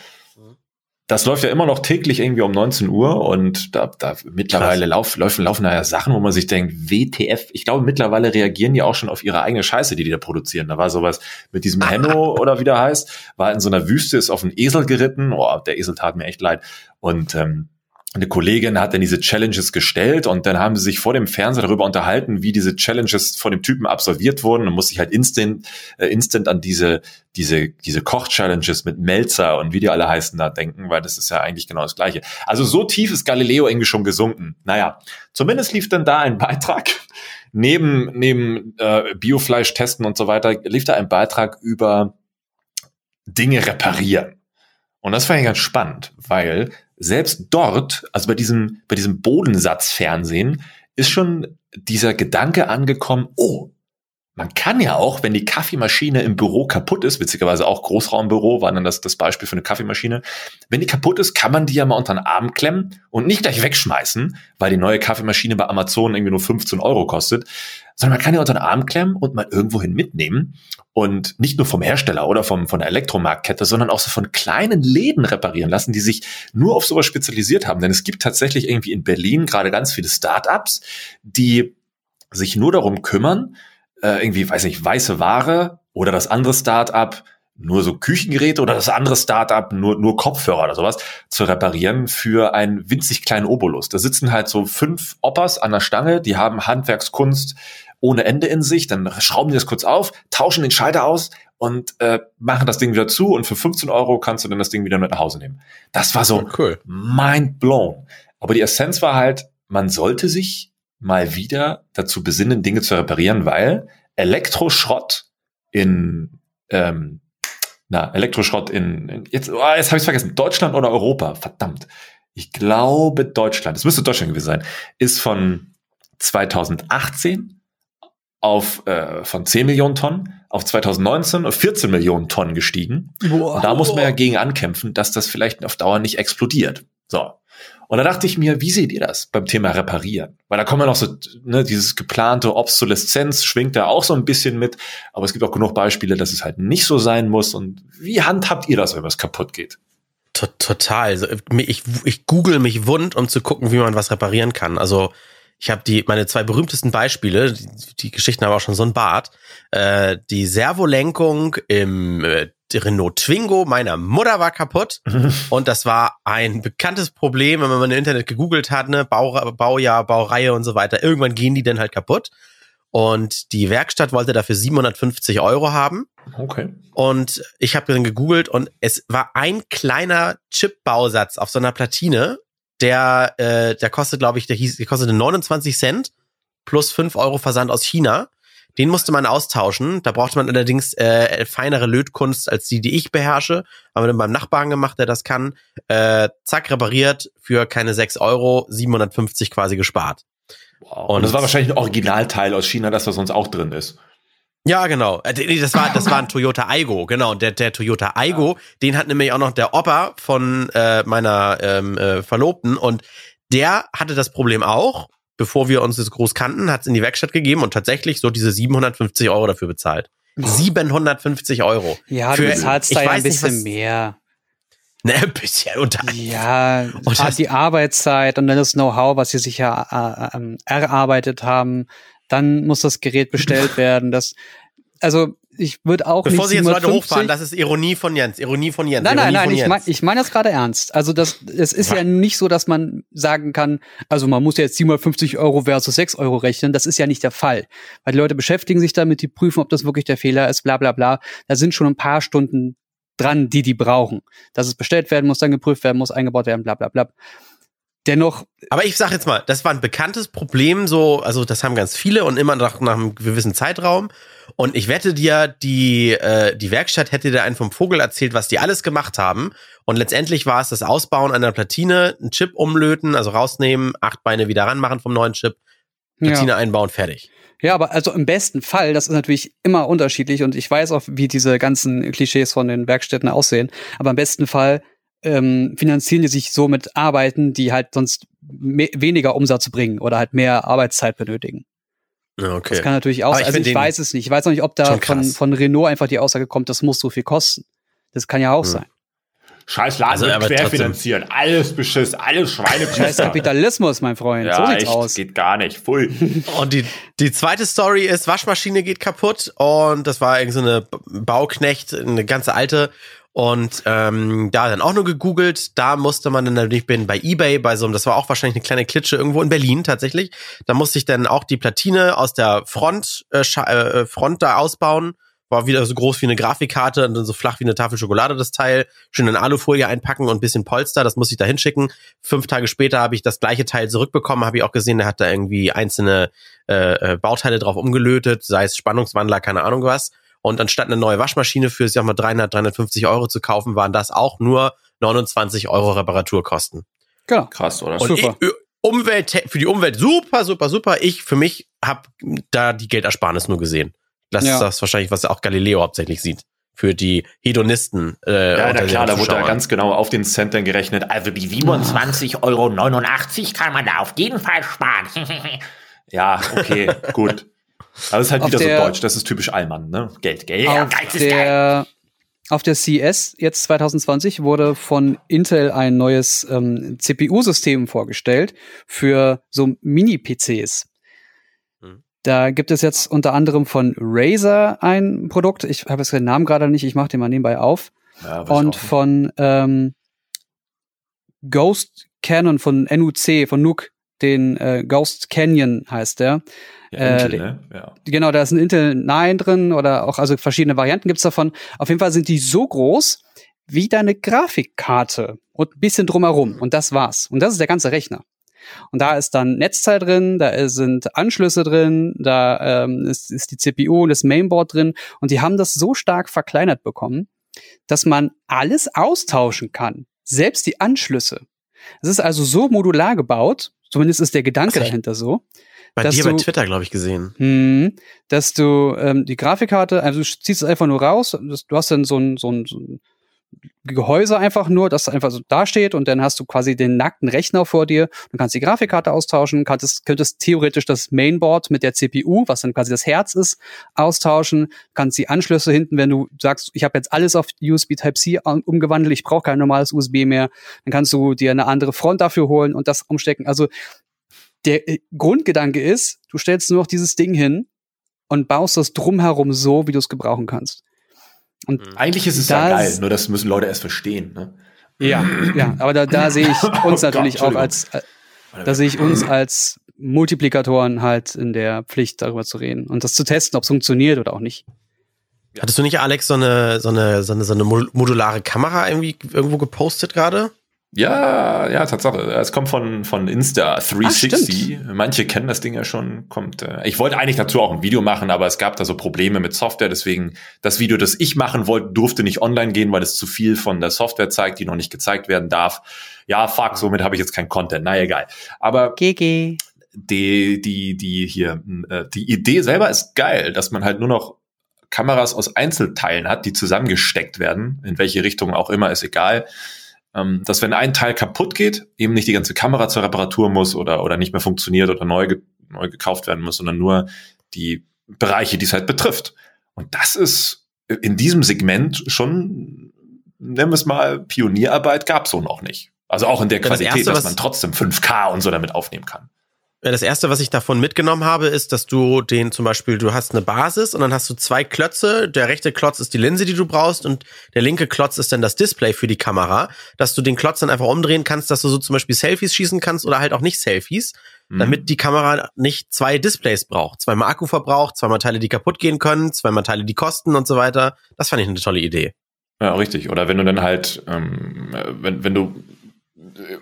Das läuft ja immer noch täglich irgendwie um 19 Uhr und da, da mittlerweile lauf, laufen, laufen da ja Sachen, wo man sich denkt, WTF, ich glaube mittlerweile reagieren die auch schon auf ihre eigene Scheiße, die die da produzieren. Da war sowas mit diesem Henno *laughs* oder wie der heißt, war in so einer Wüste, ist auf einen Esel geritten, oh, der Esel tat mir echt leid. Und ähm, eine Kollegin hat dann diese Challenges gestellt und dann haben sie sich vor dem Fernseher darüber unterhalten, wie diese Challenges von dem Typen absolviert wurden und muss sich halt instant, äh, instant an diese, diese, diese Koch-Challenges mit Melzer und wie die alle heißen da denken, weil das ist ja eigentlich genau das Gleiche. Also so tief ist Galileo irgendwie schon gesunken. Naja, zumindest lief dann da ein Beitrag *laughs* neben, neben äh, Biofleisch testen und so weiter, lief da ein Beitrag über Dinge reparieren. Und das fand ich ganz spannend, weil selbst dort, also bei diesem, bei diesem Bodensatzfernsehen, ist schon dieser Gedanke angekommen, oh, man kann ja auch, wenn die Kaffeemaschine im Büro kaputt ist, witzigerweise auch Großraumbüro war dann das, das Beispiel für eine Kaffeemaschine, wenn die kaputt ist, kann man die ja mal unter den Arm klemmen und nicht gleich wegschmeißen, weil die neue Kaffeemaschine bei Amazon irgendwie nur 15 Euro kostet, sondern man kann die unter den Arm klemmen und mal irgendwohin mitnehmen und nicht nur vom Hersteller oder vom, von der Elektromarktkette, sondern auch so von kleinen Läden reparieren lassen, die sich nur auf sowas spezialisiert haben. Denn es gibt tatsächlich irgendwie in Berlin gerade ganz viele Startups, die sich nur darum kümmern, äh, irgendwie, weiß nicht, weiße Ware oder das andere Startup nur so Küchengeräte oder das andere Startup nur, nur Kopfhörer oder sowas zu reparieren für einen winzig kleinen Obolus. Da sitzen halt so fünf Oppers an der Stange, die haben Handwerkskunst ohne Ende in sich, dann schrauben die das kurz auf, tauschen den Schalter aus und äh, machen das Ding wieder zu und für 15 Euro kannst du dann das Ding wieder mit nach Hause nehmen. Das war so cool. mind blown. Aber die Essenz war halt, man sollte sich mal wieder dazu besinnen, Dinge zu reparieren, weil Elektroschrott in ähm, na, Elektroschrott in, in jetzt, oh, jetzt habe ich vergessen, Deutschland oder Europa, verdammt. Ich glaube Deutschland, es müsste Deutschland gewesen sein, ist von 2018 auf äh, von 10 Millionen Tonnen auf 2019 auf 14 Millionen Tonnen gestiegen. Und da muss man ja gegen ankämpfen, dass das vielleicht auf Dauer nicht explodiert. So. Und da dachte ich mir, wie seht ihr das beim Thema Reparieren? Weil da kommen ja noch so, ne, dieses geplante Obsoleszenz schwingt da auch so ein bisschen mit, aber es gibt auch genug Beispiele, dass es halt nicht so sein muss. Und wie handhabt ihr das, wenn was kaputt geht? To- Total. Also, Ich, ich google mich wund, um zu gucken, wie man was reparieren kann. Also ich habe die meine zwei berühmtesten Beispiele. Die, die Geschichten haben auch schon so ein Bart. Äh, die Servolenkung im äh, Renault Twingo meiner Mutter war kaputt *laughs* und das war ein bekanntes Problem, wenn man im Internet gegoogelt hat, ne Bau, Baujahr, Baureihe und so weiter. Irgendwann gehen die dann halt kaputt. Und die Werkstatt wollte dafür 750 Euro haben. Okay. Und ich habe dann gegoogelt und es war ein kleiner Chip-Bausatz auf so einer Platine, der, äh, der kostet, glaube ich, der hieß, der kostete 29 Cent plus 5 Euro Versand aus China. Den musste man austauschen. Da brauchte man allerdings äh, feinere Lötkunst als die, die ich beherrsche. Haben wir dann beim Nachbarn gemacht, der das kann. Äh, zack, repariert für keine 6 Euro, 750 quasi gespart. Wow. Und das war wahrscheinlich ein Originalteil aus China, das da sonst auch drin ist. Ja, genau. Äh, das war, das war ein Toyota Aigo, genau. Der, der Toyota Aigo, ja. den hat nämlich auch noch der Opa von äh, meiner ähm, äh, Verlobten und der hatte das Problem auch. Bevor wir uns das groß kannten, hat es in die Werkstatt gegeben und tatsächlich so diese 750 Euro dafür bezahlt. 750 Euro. Ja, du bezahlst da ja ein bisschen nicht, mehr. Ne, ein bisschen unter. Ja, *laughs* und die Arbeitszeit und dann das Know-how, was sie sich ja äh, äh, erarbeitet haben dann muss das Gerät bestellt *laughs* werden. Das, also ich würde auch Bevor Sie jetzt Leute hochfahren, das ist Ironie von Jens. Ironie von Jens. Nein, Ironie nein, nein, ich meine ich mein das gerade ernst. Also das, es ist Was? ja nicht so, dass man sagen kann, also man muss jetzt 750 Euro versus 6 Euro rechnen. Das ist ja nicht der Fall. Weil die Leute beschäftigen sich damit, die prüfen, ob das wirklich der Fehler ist, bla bla bla. Da sind schon ein paar Stunden dran, die die brauchen. Dass es bestellt werden muss, dann geprüft werden muss, eingebaut werden, bla bla bla dennoch. Aber ich sag jetzt mal, das war ein bekanntes Problem, so, also das haben ganz viele und immer nach, nach einem gewissen Zeitraum. Und ich wette dir, die, äh, die Werkstatt hätte dir einen vom Vogel erzählt, was die alles gemacht haben. Und letztendlich war es das Ausbauen einer Platine, einen Chip umlöten, also rausnehmen, acht Beine wieder ranmachen vom neuen Chip, Platine ja. einbauen, fertig. Ja, aber also im besten Fall, das ist natürlich immer unterschiedlich und ich weiß auch, wie diese ganzen Klischees von den Werkstätten aussehen, aber im besten Fall ähm, finanzieren die sich so mit Arbeiten, die halt sonst weniger Umsatz bringen oder halt mehr Arbeitszeit benötigen. Okay. Das kann natürlich auch sein. Also ich weiß es nicht. Ich weiß noch nicht, ob da von, von Renault einfach die Aussage kommt, das muss so viel kosten. Das kann ja auch hm. sein. Scheiß Laden also, querfinanzieren. Alles Beschiss, alles Schweinepisser. Scheiß Kapitalismus, mein Freund. Ja, so sieht's echt, aus. geht gar nicht. Pfui. *laughs* Und die, die zweite Story ist, Waschmaschine geht kaputt und das war irgendwie so eine Bauknecht, eine ganze alte und ähm, da dann auch nur gegoogelt. Da musste man dann natürlich bin bei eBay, bei so einem, das war auch wahrscheinlich eine kleine Klitsche irgendwo in Berlin tatsächlich. Da musste ich dann auch die Platine aus der Front, äh, äh, Front da ausbauen. War wieder so groß wie eine Grafikkarte und dann so flach wie eine Tafel Schokolade das Teil. Schön in Alufolie einpacken und ein bisschen Polster, das muss ich da hinschicken. Fünf Tage später habe ich das gleiche Teil zurückbekommen, habe ich auch gesehen, der hat da irgendwie einzelne äh, äh Bauteile drauf umgelötet, sei es Spannungswandler, keine Ahnung was. Und anstatt eine neue Waschmaschine für, sag mal, 300, 350 Euro zu kaufen, waren das auch nur 29 Euro Reparaturkosten. Genau. Krass, oder? Und super. Ich, Umwelt, für die Umwelt super, super, super. Ich, für mich, habe da die Geldersparnis nur gesehen. Das ja. ist das wahrscheinlich, was auch Galileo hauptsächlich sieht. Für die Hedonisten. Äh, ja, na klar, da wurde da ganz genau auf den Cent dann gerechnet. Also die 27,89 Euro kann man da auf jeden Fall sparen. *laughs* ja, okay, gut. Aber das ist halt wieder der, so deutsch, das ist typisch Allmann, ne? Geld, Geld, auf Geld ist der, Auf der CS jetzt 2020 wurde von Intel ein neues ähm, CPU-System vorgestellt für so Mini-PCs. Hm. Da gibt es jetzt unter anderem von Razer ein Produkt. Ich habe jetzt den Namen gerade nicht, ich mache den mal nebenbei auf. Ja, und von ähm, Ghost Cannon von NUC, von Nuke, den äh, Ghost Canyon heißt der. Intel, äh, ne? ja. Genau, da ist ein Intel 9 drin oder auch, also verschiedene Varianten gibt's davon. Auf jeden Fall sind die so groß wie deine Grafikkarte und ein bisschen drumherum. Und das war's. Und das ist der ganze Rechner. Und da ist dann Netzteil drin, da sind Anschlüsse drin, da ähm, ist, ist die CPU und das Mainboard drin. Und die haben das so stark verkleinert bekommen, dass man alles austauschen kann. Selbst die Anschlüsse. Es ist also so modular gebaut, zumindest ist der Gedanke dahinter so, bei dir du, bei Twitter, glaube ich, gesehen. Mh, dass du ähm, die Grafikkarte, also du ziehst es einfach nur raus, du hast dann so ein, so ein, so ein Gehäuse einfach nur, das einfach so dasteht und dann hast du quasi den nackten Rechner vor dir. Du kannst die Grafikkarte austauschen, könntest, könntest theoretisch das Mainboard mit der CPU, was dann quasi das Herz ist, austauschen, kannst die Anschlüsse hinten, wenn du sagst, ich habe jetzt alles auf USB Type-C umgewandelt, ich brauche kein normales USB mehr, dann kannst du dir eine andere Front dafür holen und das umstecken. Also der äh, Grundgedanke ist, du stellst nur noch dieses Ding hin und baust das drumherum so, wie du es gebrauchen kannst. Und mhm. Eigentlich ist es ja geil, nur das müssen Leute erst verstehen. Ne? Ja, ja, aber da, da sehe ich *laughs* uns oh natürlich Gott, auch als, äh, da sehe ich uns als Multiplikatoren halt in der Pflicht, darüber zu reden und das zu testen, ob es funktioniert oder auch nicht. Hattest du nicht, Alex, so eine, so eine, so eine, so eine modulare Kamera irgendwie irgendwo gepostet gerade? Ja, ja, Tatsache. Es kommt von, von Insta 360. Ach, Manche kennen das Ding ja schon. Kommt. Äh, ich wollte eigentlich dazu auch ein Video machen, aber es gab da so Probleme mit Software. Deswegen das Video, das ich machen wollte, durfte nicht online gehen, weil es zu viel von der Software zeigt, die noch nicht gezeigt werden darf. Ja, fuck, somit habe ich jetzt kein Content. Na egal. Aber GG. Die, die, die hier, äh, die Idee selber ist geil, dass man halt nur noch Kameras aus Einzelteilen hat, die zusammengesteckt werden. In welche Richtung auch immer, ist egal ähm, dass wenn ein Teil kaputt geht, eben nicht die ganze Kamera zur Reparatur muss oder, oder nicht mehr funktioniert oder neu, ge neu gekauft werden muss, sondern nur die Bereiche, die es halt betrifft. Und das ist in diesem Segment schon, nennen wir es mal, Pionierarbeit gab es so noch nicht. Also auch in der Qualität, erste, dass man trotzdem 5K und so damit aufnehmen kann. Das erste, was ich davon mitgenommen habe, ist, dass du den zum Beispiel, du hast eine Basis und dann hast du zwei Klötze. Der rechte Klotz ist die Linse, die du brauchst und der linke Klotz ist dann das Display für die Kamera, dass du den Klotz dann einfach umdrehen kannst, dass du so zum Beispiel Selfies schießen kannst oder halt auch nicht Selfies, mhm. damit die Kamera nicht zwei Displays braucht. Zweimal Akku verbraucht, zweimal Teile, die kaputt gehen können, zweimal Teile, die kosten und so weiter. Das fand ich eine tolle Idee. Ja, richtig. Oder wenn du dann halt, ähm, wenn, wenn du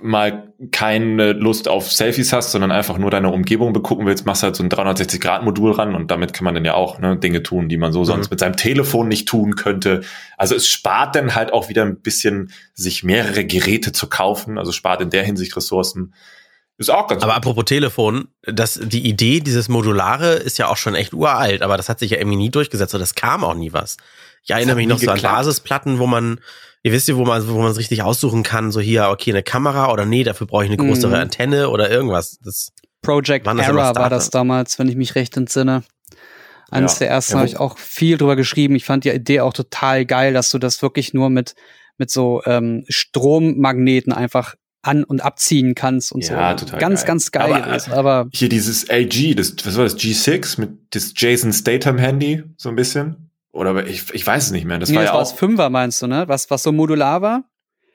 mal keine Lust auf Selfies hast, sondern einfach nur deine Umgebung begucken willst, machst halt so ein 360-Grad-Modul ran und damit kann man dann ja auch ne, Dinge tun, die man so mhm. sonst mit seinem Telefon nicht tun könnte. Also es spart dann halt auch wieder ein bisschen, sich mehrere Geräte zu kaufen, also spart in der Hinsicht Ressourcen. Ist auch ganz Aber gut. apropos Telefon, das, die Idee dieses Modulare ist ja auch schon echt uralt, aber das hat sich ja irgendwie nie durchgesetzt und das kam auch nie was. Ich erinnere mich noch geklappt. so an Basisplatten, wo man ihr wisst ja, wo man, wo man es richtig aussuchen kann, so hier, okay, eine Kamera oder nee, dafür brauche ich eine größere mm. Antenne oder irgendwas. Das Project Era war das damals, wenn ich mich recht entsinne. Eines ja. der ersten ja, habe ich auch viel drüber geschrieben. Ich fand die Idee auch total geil, dass du das wirklich nur mit, mit so ähm, Strommagneten einfach an- und abziehen kannst und ja, so. Total ganz, geil. ganz geil aber, ist. Aber hier dieses LG, das, was war das, G6 mit das Jason Statham Handy, so ein bisschen. Oder ich, ich weiß es nicht mehr. Das nee, war das ja war auch. Das Fünfer meinst du, ne? Was, was so modular war?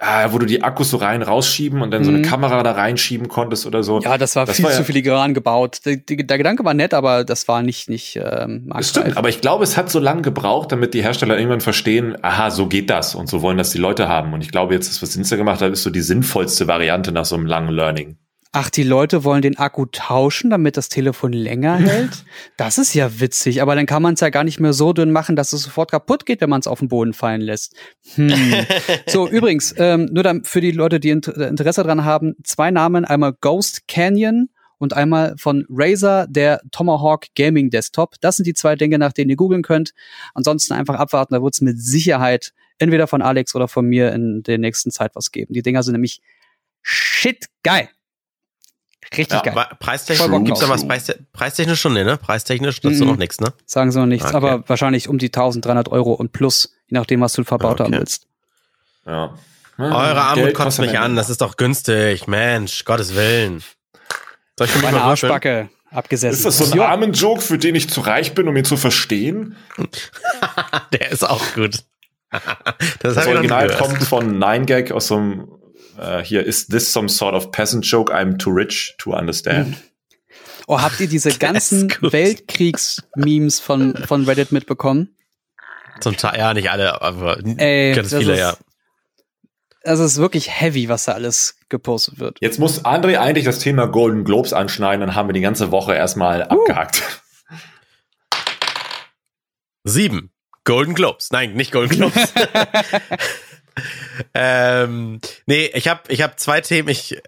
Ah, wo du die Akkus so rein rausschieben und dann mhm. so eine mhm. Kamera da reinschieben konntest oder so. Ja, das war das viel war zu ja filigran gebaut. Der, der, Gedanke war nett, aber das war nicht nicht ähm, stimmt, aber ich glaube, es hat so lange gebraucht, damit die Hersteller irgendwann verstehen, aha, so geht das und so wollen das die Leute haben. Und ich glaube jetzt, das, was Insta gemacht hat, ist so die sinnvollste Variante nach so einem langen Learning. Ach, die Leute wollen den Akku tauschen, damit das Telefon länger *laughs* hält? Das ist ja witzig, aber dann kann man es ja gar nicht mehr so dünn machen, dass es sofort kaputt geht, wenn man es auf den Boden fallen lässt. Hm. *laughs* so, übrigens, ähm, nur dann für die Leute, die Interesse dran haben, zwei Namen, einmal Ghost Canyon und einmal von Razer, der Tomahawk Gaming Desktop. Das sind die zwei Dinge, nach denen ihr googeln könnt. Ansonsten einfach abwarten, da wird es mit Sicherheit entweder von Alex oder von mir in der nächsten Zeit was geben. Die Dinger sind nämlich shit geil. Richtig ja, geil. Preistechnisch gibt's da was Preis, preistechnisch schon, ne? Preistechnisch dazu mm noch nichts, ne? Sagen sie noch nichts, okay. aber wahrscheinlich um die 1300 Euro und plus, je nachdem, was du verbaut okay. haben willst. Ja. Eure Armut kotzt mich an, das ist doch günstig, Mensch, Gottes Willen. Soll ich schon Meine Arschbacke abgesessen. Ist das so ein ja. armen Joke, für den ich zu reich bin, um ihn zu verstehen? *laughs* Der ist auch gut. *laughs* das, das Original kommt von 9gag aus so einem uh, hier, is this some sort of peasant joke I'm too rich to understand? Oh, habt ihr diese *laughs* ganzen Weltkriegs-Memes von, von Reddit mitbekommen? Zum Teil, ja, nicht alle, aber Ey, ganz viele, ist, ja. Also es ist wirklich heavy, was da alles gepostet wird. Jetzt muss André eigentlich das Thema Golden Globes anschneiden, dann haben wir die ganze Woche erstmal uh. abgehakt. Sieben. Golden Globes. Nein, nicht Golden Globes. *laughs* ähm, nee, ich habe ich hab zwei Themen. Ich,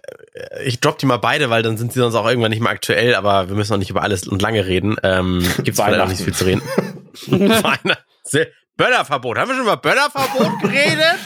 ich drop die mal beide, weil dann sind sie sonst auch irgendwann nicht mehr aktuell, aber wir müssen auch nicht über alles und lange reden. Ähm, Gibt leider auch nicht viel zu reden. *laughs* Böllerverbot. Haben wir schon über Böllerverbot geredet?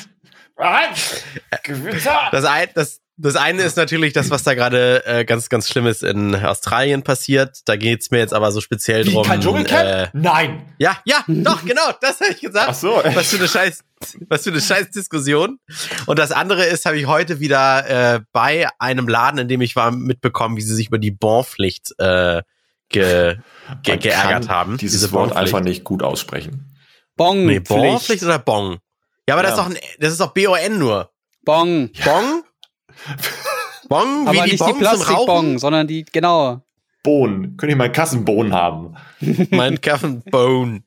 das, ein, das, das eine ist natürlich das, was da gerade äh, ganz, ganz Schlimmes in Australien passiert. Da geht's mir jetzt aber so speziell Wie, drum. Kein Dschungelcamp? Äh, Nein. Ja, ja, doch, genau, das habe ich gesagt. Ach so. Was für eine Scheiß, was für eine Scheiß Diskussion. Und das andere ist, habe ich heute wieder äh, bei einem Laden, in dem ich war, mitbekommen, wie sie sich über die Bonpflicht äh, ge, ge, geärgert haben. Dieses Diese Wort einfach nicht gut aussprechen. Bong. Nee, Bonpflicht oder Bong? Ja, aber ja. das ist doch ein, das ist doch B-O-N nur. Bong. Bong? *laughs* Bong, Aber wie die nicht Bongs die Plastikbong, sondern die, genau. Bohnen. Könnte ich meinen Kassenbohnen haben? *laughs* mein Kassenbohnen.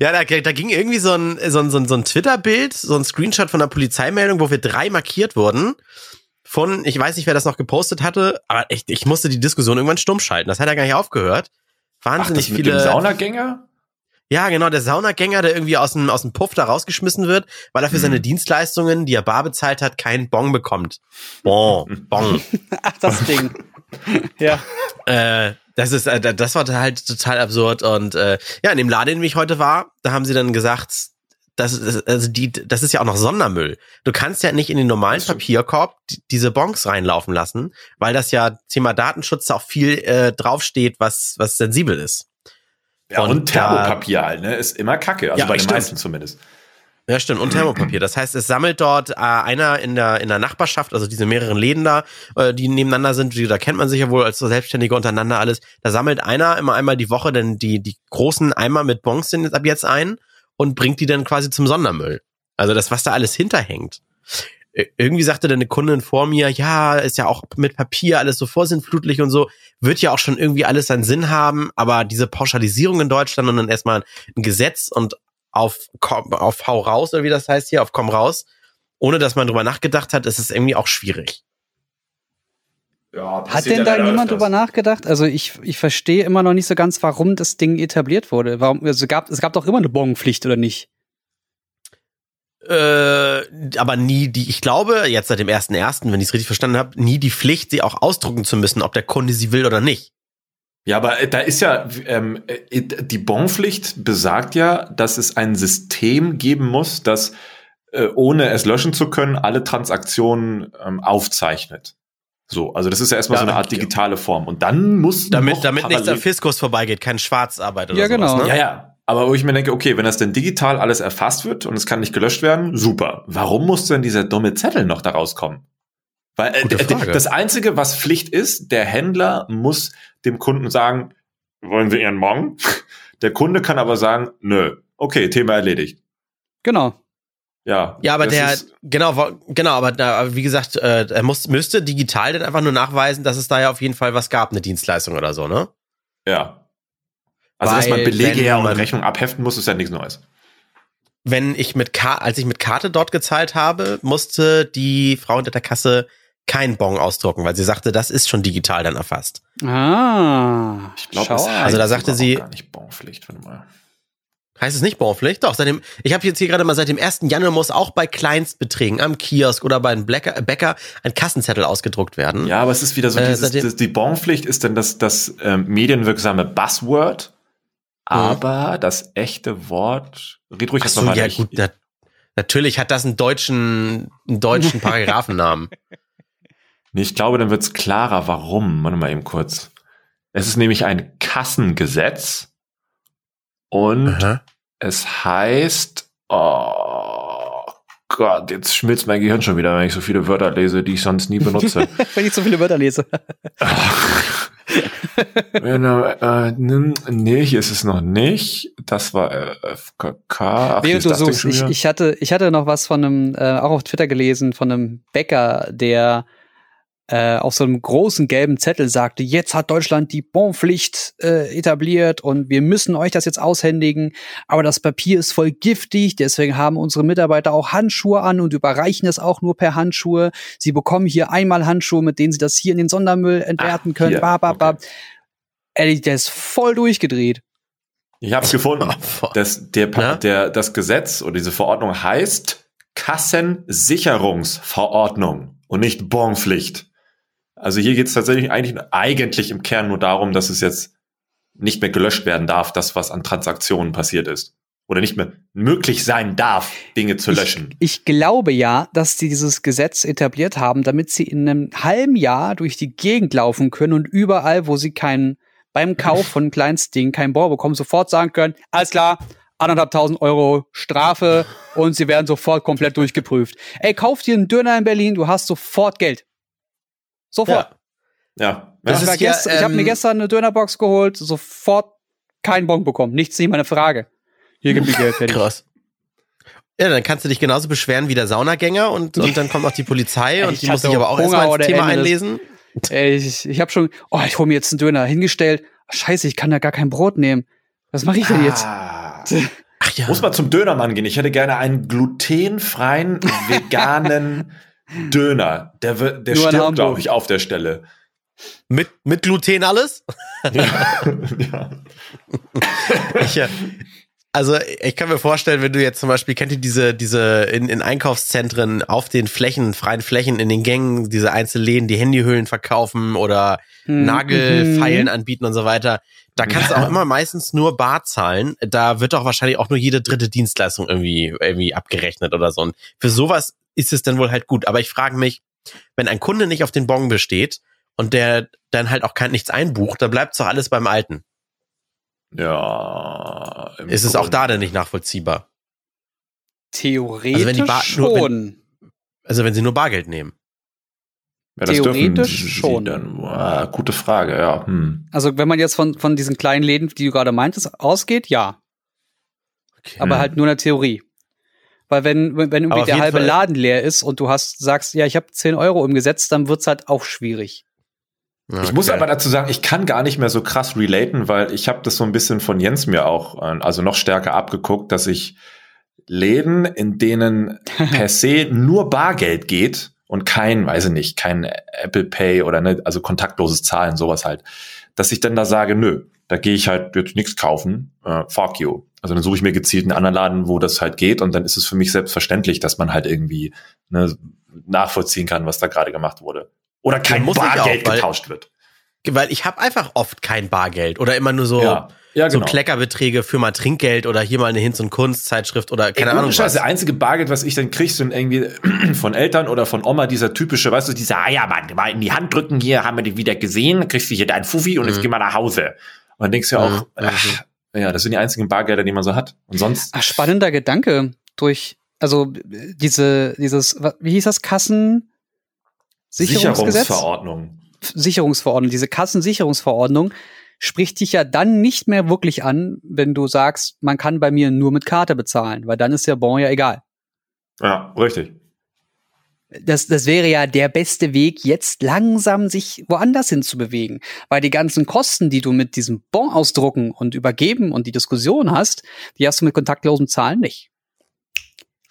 Ja, da, da ging irgendwie so ein, so ein, so ein, so ein Twitter-Bild, so ein Screenshot von einer Polizeimeldung, wo wir drei markiert wurden. von, ich weiß nicht, wer das noch gepostet hatte, aber echt, ich musste die Diskussion irgendwann stumm schalten. Das hat ja gar nicht aufgehört. Wahnsinnig Ach, das mit viele. dem Saunagänger? Ja, genau, der Saunagänger, der irgendwie aus dem, aus dem Puff da rausgeschmissen wird, weil er für Mhm. seine Dienstleistungen, die er bar bezahlt hat, keinen Bon bekommt. Bon, Bon. *laughs* Ach, das Ding. *laughs* ja. äh, das ist, äh, das war halt total absurd. Und äh, ja, in dem Laden, in dem ich heute war, da haben sie dann gesagt, das, ist- also die, das ist ja auch noch Sondermüll. Du kannst ja nicht in den normalen. Papierkorb die- diese Bons reinlaufen lassen, weil das ja Thema Datenschutz da auch viel äh, draufsteht, was, was sensibel ist. Ja, und, Und Thermopapier halt, ne? Ist immer Kacke. Also Ja, bei den stimmt. meisten zumindest. Ja, stimmt. Und Thermopapier. Das heißt, es sammelt dort äh, einer in der, in der Nachbarschaft, also diese mehreren Läden da, äh, die nebeneinander sind, die, da kennt man sich ja wohl als so Selbstständige untereinander alles. Da sammelt einer immer einmal die Woche dann die, die großen Eimer mit Bons sind jetzt ab jetzt ein und bringt die dann quasi zum Sondermüll. Also das, was da alles hinterhängt. Äh, Irgendwie sagte dann eine Kundin vor mir, ja, ist ja auch mit Papier alles so vorsintflutlich und so, wird ja auch schon irgendwie alles seinen Sinn haben, aber diese Pauschalisierung in Deutschland und dann erstmal ein Gesetz und auf, komm, auf Hau raus, oder wie das heißt hier, auf Komm raus, ohne dass man drüber nachgedacht hat, ist es irgendwie auch schwierig. Ja, Hat denn da niemand drüber nachgedacht? Also ich, ich verstehe immer noch nicht so ganz, warum das Ding etabliert wurde. Warum, also gab, es gab doch immer eine Bonpflicht, oder nicht? Äh, aber nie die, ich glaube, jetzt seit dem 1.1., wenn ich es richtig verstanden habe, nie die Pflicht, sie auch ausdrucken zu müssen, ob der Kunde sie will oder nicht. Ja, aber äh, da ist ja, ähm, äh, die Bonpflicht besagt ja, dass es ein System geben muss, das äh, ohne es löschen zu können, alle Transaktionen ähm, aufzeichnet. So, also das ist ja erstmal Ja, so eine Art digitale Form. Und dann muss Damit, damit nichts am Fiskus vorbeigeht, kein Schwarzarbeit oder Ja, sowas, genau. Ne? Ja, ja. Aber wo ich mir denke, okay, wenn das denn digital alles erfasst wird und es kann nicht gelöscht werden, super. Warum muss denn dieser dumme Zettel noch da rauskommen? Weil äh, Gute Frage. das Einzige, was Pflicht ist, der Händler muss dem Kunden sagen, wollen Sie Ihren Morgen? *laughs* Der Kunde kann aber sagen, nö, okay, Thema erledigt. Genau. Ja, Ja, aber der, genau, genau, aber, da, wie gesagt, äh, er muss, müsste digital dann einfach nur nachweisen, dass es da ja auf jeden Fall was gab, eine Dienstleistung oder so, ne? ja. Also, dass man Belege her und Rechnung abheften muss, ist ja nichts Neues. Wenn ich mit Ka als ich mit Karte dort gezahlt habe, musste die Frau hinter der Kasse kein Bon ausdrucken, weil sie sagte, das ist schon digital dann erfasst. Ah. Ich glaube. Also da heißt sagte sie- gar nicht Bonpflicht, warte mal. Heißt es nicht Bonpflicht? Doch, seitdem, ich habe jetzt hier gerade mal seit dem 1. Januar muss auch bei Kleinstbeträgen am Kiosk oder bei einem Bäcker, Bäcker ein Kassenzettel ausgedruckt werden. Ja, aber es ist wieder so, Äh, dieses, das, die Bonpflicht ist dann das, das ähm, medienwirksame Buzzword, aber das echte Wort, red ruhig Ach so, ja gut, na, natürlich hat das einen deutschen, einen deutschen *laughs* Paragraphennamen. Nee, ich glaube, dann wird's klarer, warum. Warte mal eben kurz. Es ist nämlich ein Kassengesetz und Aha. es heißt, oh Gott, jetzt schmilzt mein Gehirn schon wieder, wenn ich so viele Wörter lese, die ich sonst nie benutze. *laughs* Wenn ich so viele Wörter lese. *laughs* Genau, äh, nee, hier ist es noch nicht. Das war äh, FKK. Während du suchst, ich, ich, hatte, ich hatte noch was von einem, äh, auch auf Twitter gelesen, von einem Bäcker, der äh, auf so einem großen gelben Zettel sagte, jetzt hat Deutschland die Bonpflicht äh, etabliert und wir müssen euch das jetzt aushändigen, aber das Papier ist voll giftig, deswegen haben unsere Mitarbeiter auch Handschuhe an und überreichen es auch nur per Handschuhe. Sie bekommen hier einmal Handschuhe, mit denen sie das hier in den Sondermüll entwerten Ah, können. hier, Ba, ba, ba. okay. Ehrlich, der ist voll durchgedreht. Ich habe es gefunden. *laughs* Das, der, der, das Gesetz oder diese Verordnung heißt Kassensicherungsverordnung und nicht Bonpflicht. Also hier geht es tatsächlich eigentlich, eigentlich im Kern nur darum, dass es jetzt nicht mehr gelöscht werden darf, das, was an Transaktionen passiert ist. Oder nicht mehr möglich sein darf, Dinge zu löschen. Ich glaube ja, dass sie dieses Gesetz etabliert haben, damit sie in einem halben Jahr durch die Gegend laufen können und überall, wo sie keinen beim Kauf von Kleinstdingen keinen Bohr bekommen, sofort sagen können, alles klar, anderthalbtausend Euro Strafe und sie werden sofort komplett durchgeprüft. Ey, kauf dir einen Döner in Berlin, du hast sofort Geld. Sofort. Ja. Ja. Das war ja, gest- ich habe mir ähm, gestern eine Dönerbox geholt, sofort keinen Bon bekommen. Nichts, nicht meine Frage. Hier gibt die Geld fertig. Krass. Ja, dann kannst du dich genauso beschweren wie der Saunagänger und, *laughs* und dann kommt noch die Polizei und Ich die muss sich aber auch Hunger erstmal ins Thema Ende, das- einlesen. Ey, ich ich habe schon, oh, ich hole mir jetzt einen Döner hingestellt. Scheiße, ich kann da gar kein Brot nehmen. Was mache ich denn jetzt? Ah. *laughs* Ach ja. Muss man zum Dönermann gehen. Ich hätte gerne einen glutenfreien, veganen *laughs* Döner, der, wird, der Nur stirbt, glaube ich, auf der Stelle. Mit, mit Gluten alles? ja. *laughs* ja. Ich, äh, also ich kann mir vorstellen, wenn du jetzt zum Beispiel, kennt ihr diese, diese in, in Einkaufszentren auf den Flächen, freien Flächen, in den Gängen, diese einzelnen Läden, die Handyhüllen verkaufen oder Hm, Nagelfeilen mhm. anbieten und so weiter. Da kannst du auch immer meistens nur bar zahlen. Da wird doch wahrscheinlich auch nur jede dritte Dienstleistung irgendwie, irgendwie abgerechnet oder so. Und für sowas ist es dann wohl halt gut. Aber ich frage mich, wenn ein Kunde nicht auf den Bon besteht und der dann halt auch kein nichts einbucht, dann bleibt doch alles beim Alten. Ja. im Ist es auch da denn nicht nachvollziehbar? Theoretisch Also wenn die Bar- nur schon. Also wenn sie nur Bargeld nehmen. Ja, Theoretisch schon. Dann, ah, gute Frage, ja. Hm. Also wenn man jetzt von, von diesen kleinen Läden, die du gerade meintest, ausgeht, ja. Aber Hm. halt nur in der Theorie. Weil wenn, wenn irgendwie der halbe Fall- Laden leer ist und du hast, sagst, ja, ich habe 10 Euro umgesetzt, dann wird's halt auch schwierig. Ich muss aber dazu sagen, ich kann gar nicht mehr so krass relaten, weil ich habe das so ein bisschen von Jens mir auch, äh, also noch stärker abgeguckt, dass ich Läden, in denen *laughs* per se nur Bargeld geht und kein, weiß ich nicht, kein Apple Pay oder ne, also kontaktloses Zahlen, sowas halt, dass ich dann da sage, nö, da gehe ich halt jetzt nichts kaufen, äh, fuck you. Also dann suche ich mir gezielt einen anderen Laden, wo das halt geht und dann ist es für mich selbstverständlich, dass man halt irgendwie ne, nachvollziehen kann, was da gerade gemacht wurde. Oder kein auch, Bargeld weil- getauscht wird. Weil ich habe einfach oft kein Bargeld oder immer nur so, ja, ja, so genau. Kleckerbeträge für mal Trinkgeld oder hier mal eine Hinz- und Kunstzeitschrift oder keine Ey, Ahnung Scheiß, was. der einzige Bargeld, was ich dann krieg, sind irgendwie *clears throat* von Eltern oder von Oma, dieser typische, weißt du, dieser, ah ja, Mann, mal in die Hand drücken, hier haben wir dich wieder gesehen, kriegst du hier dein Fuffi und jetzt Mhm. geh mal nach Hause. Dann denkst du ja auch, ach, ja, das sind die einzigen Bargelder, die man so hat. Und sonst, Ach, spannender Gedanke. Durch, also diese, dieses, wie hieß das, Kassen? Sicherungsverordnung. Sicherungsverordnung, diese Kassensicherungsverordnung spricht dich ja dann nicht mehr wirklich an, wenn du sagst, man kann bei mir nur mit Karte bezahlen, weil dann ist der Bon ja egal. Ja, richtig. Das, das wäre ja der beste Weg, jetzt langsam sich woanders hin zu bewegen. Weil die ganzen Kosten, die du mit diesem Bon ausdrucken und übergeben und die Diskussion hast, die hast du mit kontaktlosem Zahlen nicht.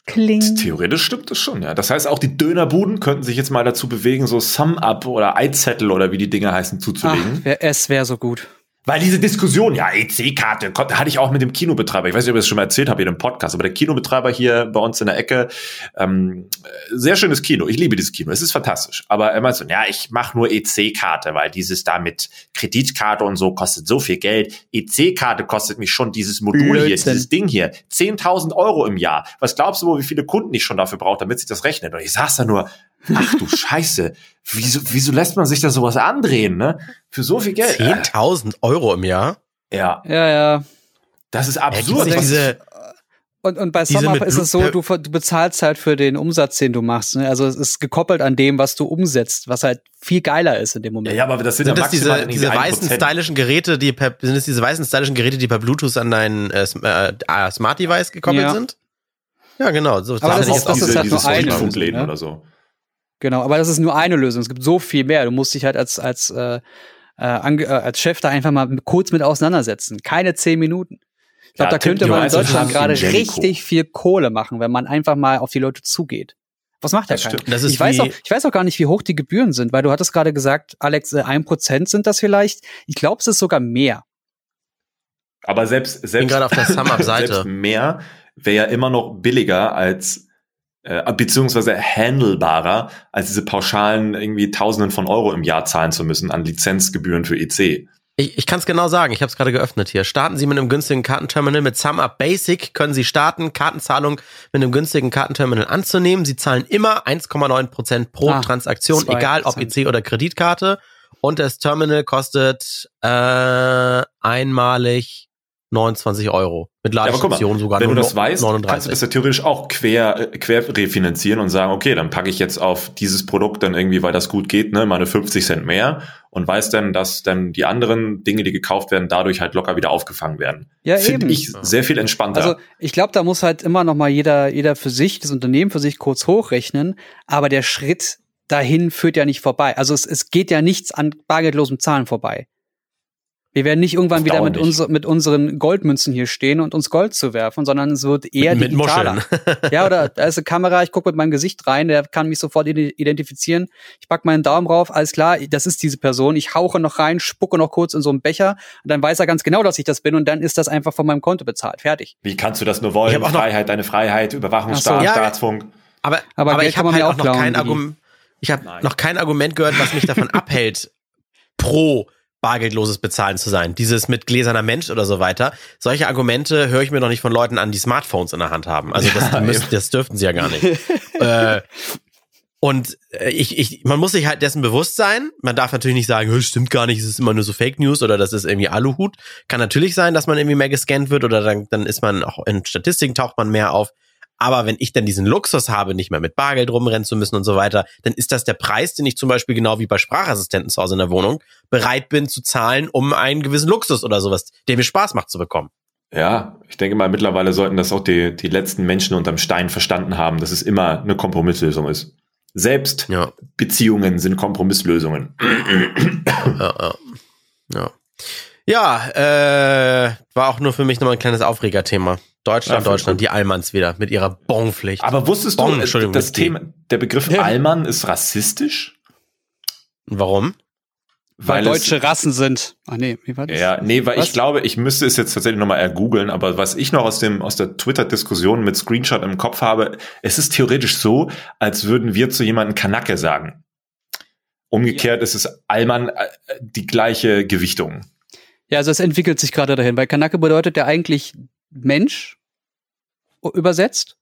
Kling. Theoretisch stimmt das schon, ja. Das heißt, auch die Dönerbuden könnten sich jetzt mal dazu bewegen, so Sum-Up oder Eizettel oder wie die Dinge heißen, Ach, zuzulegen. wär, es wäre so gut. Weil diese Diskussion, ja, EC-Karte, hatte ich auch mit dem Kinobetreiber. Ich weiß nicht, ob ich das schon mal erzählt habe hier im Podcast, aber der Kinobetreiber hier bei uns in der Ecke, ähm, sehr schönes Kino. Ich liebe dieses Kino. Es ist fantastisch. Aber er meint so, ja, ich mache nur EC-Karte, weil dieses da mit Kreditkarte und so kostet so viel Geld. EC-Karte kostet mich schon dieses Modul hier, Blödsinn. dieses Ding hier, 10.000 Euro im Jahr. Was glaubst du wohl, wie viele Kunden ich schon dafür brauche, damit sich das rechnet? Und ich saß da nur, ach du Scheiße, wieso, wieso lässt man sich da sowas andrehen, ne? Für so viel Geld. 10.000 Euro im Jahr? Ja, Ja, ja. das ist absurd. was- diese, Und, und bei mit ist es so, du, du bezahlst halt für den Umsatz, den du machst. Ne? Also es ist gekoppelt an dem, was du umsetzt, was halt viel geiler ist in dem ja, Moment. ja, aber das sind, sind ja das diese, diese 1%. weißen stylischen Geräte, die per, sind es diese weißen stylischen Geräte, die per Bluetooth an dein äh, äh, ah, Smart Device gekoppelt Ja. sind? Ja, genau. So Aber das die ist- das auch ist halt nur Lösung, Funkläden ne? oder so. Genau, aber das ist nur eine Lösung. Es gibt so viel mehr. Du musst dich halt als, als, äh, äh, ange- äh, als Chef da einfach mal kurz mit auseinandersetzen. Keine zehn Minuten. Ich glaube, Ja, da könnte man in Deutschland gerade richtig viel Kohle machen, wenn man einfach mal auf die Leute zugeht. Was macht der Das keiner? stimmt. Das ist ich, weiß auch, ich weiß auch gar nicht, wie hoch die Gebühren sind, weil du hattest gerade gesagt, Alex, äh, ein Prozent sind das vielleicht. Ich glaube, es ist sogar mehr. Aber selbst, selbst, gerade auf der *laughs* SumUp-Seite. selbst mehr wäre ja immer noch billiger als, äh, beziehungsweise handelbarer, als diese pauschalen irgendwie Tausenden von Euro im Jahr zahlen zu müssen an Lizenzgebühren für E EC. Ich, ich kann es genau sagen, ich habe es gerade geöffnet hier. Starten Sie mit einem günstigen Kartenterminal mit SumUp Basic, können Sie starten, Kartenzahlung mit einem günstigen Kartenterminal anzunehmen. Sie zahlen immer 1,9% pro Ah, Transaktion, 2%. egal ob EC oder Kreditkarte. Und das Terminal kostet äh, einmalig 29 Euro. Mit Ja, mal, Ladestation sogar Wenn du nur das weißt, kannst du 39. das ja theoretisch auch quer, äh, quer refinanzieren und sagen, okay, dann packe ich jetzt auf dieses Produkt dann irgendwie, weil das gut geht, ne, meine 50 Cent mehr und weiß dann, dass dann die anderen Dinge, die gekauft werden, dadurch halt locker wieder aufgefangen werden. Ja, Finde ich sehr viel entspannter. Also ich glaube, da muss halt immer noch mal jeder, jeder für sich, das Unternehmen für sich kurz hochrechnen. Aber der Schritt dahin führt ja nicht vorbei. Also es, es geht ja nichts an bargeldlosem Zahlen vorbei. Wir werden nicht irgendwann wieder mit, unser, mit unseren Goldmünzen hier stehen und uns Gold zu werfen, sondern es wird eher mit digitaler. Muscheln. *laughs* Ja, oder da ist eine Kamera, ich gucke mit meinem Gesicht rein, der kann mich sofort ide- identifizieren. Ich pack meinen Daumen rauf, alles klar, das ist diese Person. Ich hauche noch rein, spucke noch kurz in so einen Becher und dann weiß er ganz genau, dass ich das bin und dann ist das einfach von meinem Konto bezahlt. Fertig. Wie kannst du das nur wollen? Freiheit, deine Freiheit, Überwachungsstaat, Ach so. Ja, Staatsfunk. Aber, Aber aber, ich habe halt mir auch noch kein. Argument. Ich habe noch kein Argument gehört, was mich davon *laughs* abhält, pro bargeldloses Bezahlen zu sein. Dieses mit gläserner Mensch oder so weiter. Solche Argumente höre ich mir noch nicht von Leuten an, die Smartphones in der Hand haben. Also *laughs* das, Ja, müssen, das dürften sie ja gar nicht. *laughs* äh, und äh, ich, ich, man muss sich halt dessen bewusst sein. Man darf natürlich nicht sagen, "Hö, stimmt gar nicht, es ist immer nur so Fake News oder das ist irgendwie Aluhut. Kann natürlich sein, dass man irgendwie mehr gescannt wird oder dann, dann ist man auch in Statistiken taucht man mehr auf. Aber wenn ich dann diesen Luxus habe, nicht mehr mit Bargeld rumrennen zu müssen und so weiter, dann ist das der Preis, den ich zum Beispiel genau wie bei Sprachassistenten zu Hause in der Wohnung bereit bin zu zahlen, um einen gewissen Luxus oder sowas, der mir Spaß macht zu bekommen. Ja, ich denke mal, mittlerweile sollten das auch die, die letzten Menschen unterm Stein verstanden haben, dass es immer eine Kompromisslösung ist. Selbst Ja, Beziehungen sind Kompromisslösungen. ja, ja. Ja, ja äh, war auch nur für mich nochmal ein kleines Aufregerthema. Deutschland, Ja, Deutschland, die Allmanns wieder mit ihrer Bonpflicht. Aber wusstest Bon, du, Entschuldigung, das. Thema, der Begriff Ja. Allmann ist rassistisch? Warum? Weil, es- deutsche Rassen sind. Ach nee, wie war das? Ja, nee, weil Was? ich glaube, ich müsste es jetzt tatsächlich nochmal ergoogeln, aber was ich noch aus dem, aus der Twitter-Diskussion mit Screenshot im Kopf habe, es ist theoretisch so, als würden wir zu jemandem Kanake sagen. Umgekehrt ist es Allmann äh, die gleiche Gewichtung. Ja, also es entwickelt sich gerade dahin, weil Kanake bedeutet ja eigentlich Mensch übersetzt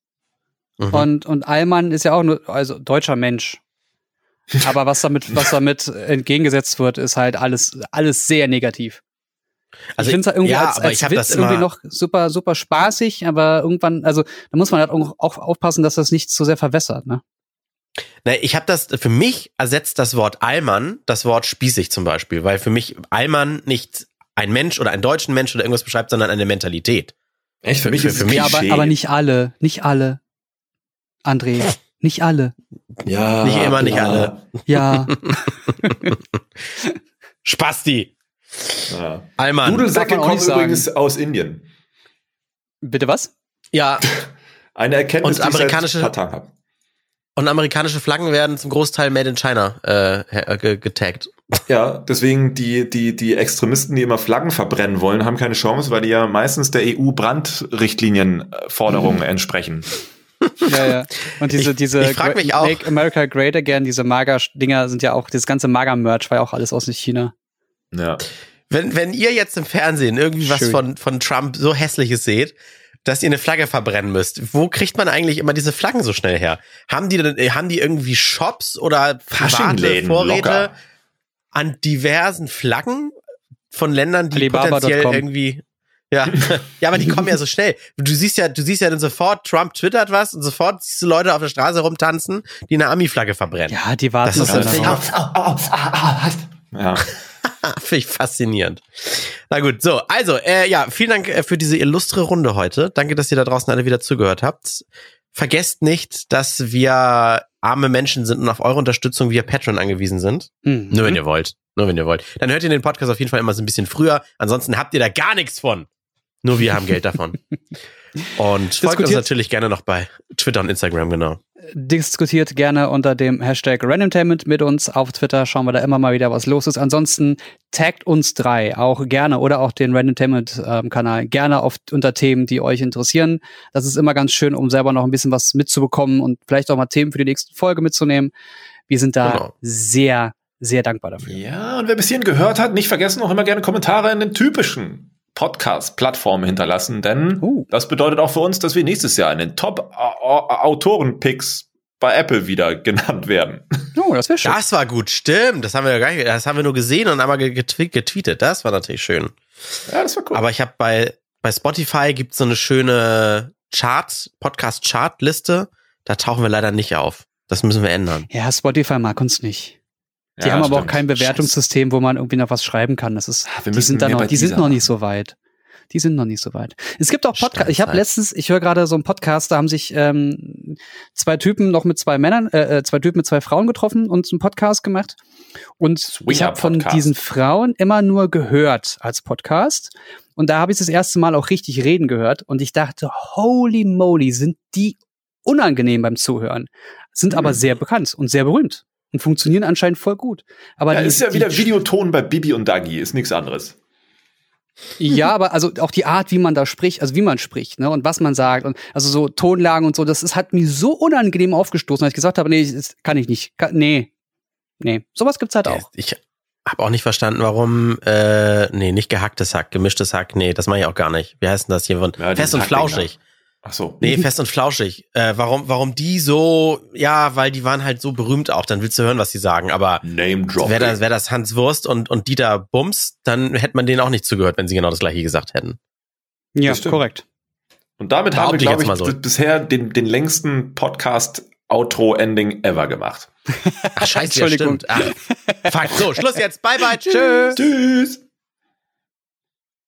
Mhm. und und Allmann ist ja auch nur also deutscher Mensch. Aber was damit was damit entgegengesetzt wird, ist halt alles alles sehr negativ. Also ich finde es irgendwie ja, als, als Witz irgendwie noch super super spaßig, aber irgendwann also da muss man halt auch, aufpassen, dass das nicht zu sehr verwässert, ne? Ne, ich habe das, für mich ersetzt das Wort Allmann das Wort spießig zum Beispiel, weil für mich Allmann nicht ein Mensch oder einen deutschen Mensch oder irgendwas beschreibt, sondern eine Mentalität. Echt? Für- für- für mich Ja, aber aber nicht alle, nicht alle. André, nicht alle. Ja, Nicht immer, nicht alle. Ja, *laughs* Spasti! Ja. Allmann. Dudelsäcke kommen übrigens aus Indien. bitte was? Ja, Eine Erkenntnis, Und amerikanische- die ich seit und amerikanische Flaggen werden zum Großteil Made in China äh, ge- getaggt. Ja, deswegen die, die, die Extremisten, die immer Flaggen verbrennen wollen, haben keine Chance, weil die ja meistens der EU-Brandrichtlinienforderungen entsprechen. *laughs* Ja, ja. Und diese, Ich- diese ich frag mich auch- Make America Great Again, diese Mager-Dinger sind ja auch, das ganze Mager-Merch war ja auch alles aus China. Ja. Wenn, wenn ihr jetzt im Fernsehen irgendwie was Schön. von, von Trump so hässliches seht, dass ihr eine Flagge verbrennen müsst, wo kriegt man eigentlich immer diese Flaggen so schnell her? Haben die denn, haben die irgendwie Shops oder private Vorräte locker. An diversen Flaggen von Ländern, die Alibaba.com. potenziell irgendwie ja, *laughs* ja, aber die kommen ja so schnell. Du siehst ja, du siehst ja dann sofort, Trump twittert was und sofort siehst du Leute auf der Straße rumtanzen, die eine Ami-Flagge verbrennen. Ja, die warten Das ist. Ja. *laughs* Finde ich faszinierend. Na gut, so, also, äh, ja, vielen Dank äh, für diese illustre Runde heute. Danke, dass ihr da draußen alle wieder zugehört habt. Vergesst nicht, dass wir arme Menschen sind und auf eure Unterstützung via Patreon angewiesen sind. Mhm. Nur wenn ihr wollt. Nur wenn ihr wollt. Dann hört ihr den Podcast auf jeden Fall immer so ein bisschen früher. Ansonsten habt ihr da gar nichts von. Nur wir haben Geld davon. *laughs* Und folgt uns natürlich gerne noch bei Twitter und Instagram, genau. Diskutiert gerne unter dem Hashtag Randomtainment mit uns auf Twitter. Schauen wir da immer mal wieder, was los ist. Ansonsten taggt uns drei auch gerne oder auch den Randomtainment-Kanal gerne auf, unter Themen, die euch interessieren. Das ist immer ganz schön, um selber noch ein bisschen was mitzubekommen und vielleicht auch mal Themen für die nächste Folge mitzunehmen. Wir sind da Genau. sehr, sehr dankbar dafür. Ja, und wer bis hierhin gehört hat, nicht vergessen, auch immer gerne Kommentare in den typischen Podcast-Plattformen hinterlassen, denn Uh. das bedeutet auch für uns, dass wir nächstes Jahr in den Top-Autoren-Picks bei Apple wieder *laughs* genannt werden. Oh, das wäre schön. Das war gut, stimmt. Das haben wir ja gar nicht, das haben wir nur gesehen und einmal getwe- getweetet. Das war natürlich schön. Ja, das war cool. Aber ich habe bei, bei Spotify gibt so eine schöne Chart, Podcast-Chart-Liste. Da tauchen wir leider nicht auf. Das müssen wir ändern. Ja, Spotify mag uns nicht. Die Ja, haben aber auch kein Bewertungssystem, wo man irgendwie noch was schreiben kann. Das ist, Ah, wir die sind da noch, die sind noch nicht so weit. Die sind noch nicht so weit. Es gibt auch Podcasts. Ich habe letztens, ich höre gerade so einen Podcast, da haben sich ähm, zwei Typen noch mit zwei Männern, äh, äh zwei Typen mit zwei Frauen getroffen und einen Podcast gemacht. Und Swinger ich habe von diesen Frauen immer nur gehört als Podcast. Und da habe ich das erste Mal auch richtig reden gehört. Und ich dachte, holy moly, sind die unangenehm beim Zuhören, sind mhm. aber sehr bekannt und sehr berühmt und funktionieren anscheinend voll gut. Aber ja, die, ist ja wieder Videoton bei Bibi und Dagi, ist nichts anderes. Ja, aber also auch die Art, wie man da spricht, also wie man spricht, ne, und was man sagt und also so Tonlagen und so, das ist, hat mir so unangenehm aufgestoßen, dass ich gesagt habe, nee, das kann ich nicht. Kann, nee. Nee, sowas gibt's halt auch. Ich habe auch nicht verstanden, warum äh nee, nicht gehacktes Hack, gemischtes Hack, nee, das mache ich auch gar nicht. Wie heißt denn das hier? Ja, Fest und flauschig. Ach so. Nee, fest und flauschig. Äh, warum, warum die so, ja, weil die waren halt so berühmt auch, dann willst du hören, was die sagen, aber Name Drop. Wäre das, wär das Hans Wurst und, und Dieter Bums, dann hätte man denen auch nicht zugehört, wenn sie genau das gleiche gesagt hätten. Ja, korrekt. Und damit Behaupte haben wir, glaube ich, so. bisher den, den längsten Podcast Outro-Ending ever gemacht. Ach, scheiße, Entschuldigung. Ja, Ach, fuck, so, Schluss jetzt. Bye, bye. Tschüss. Tschüss.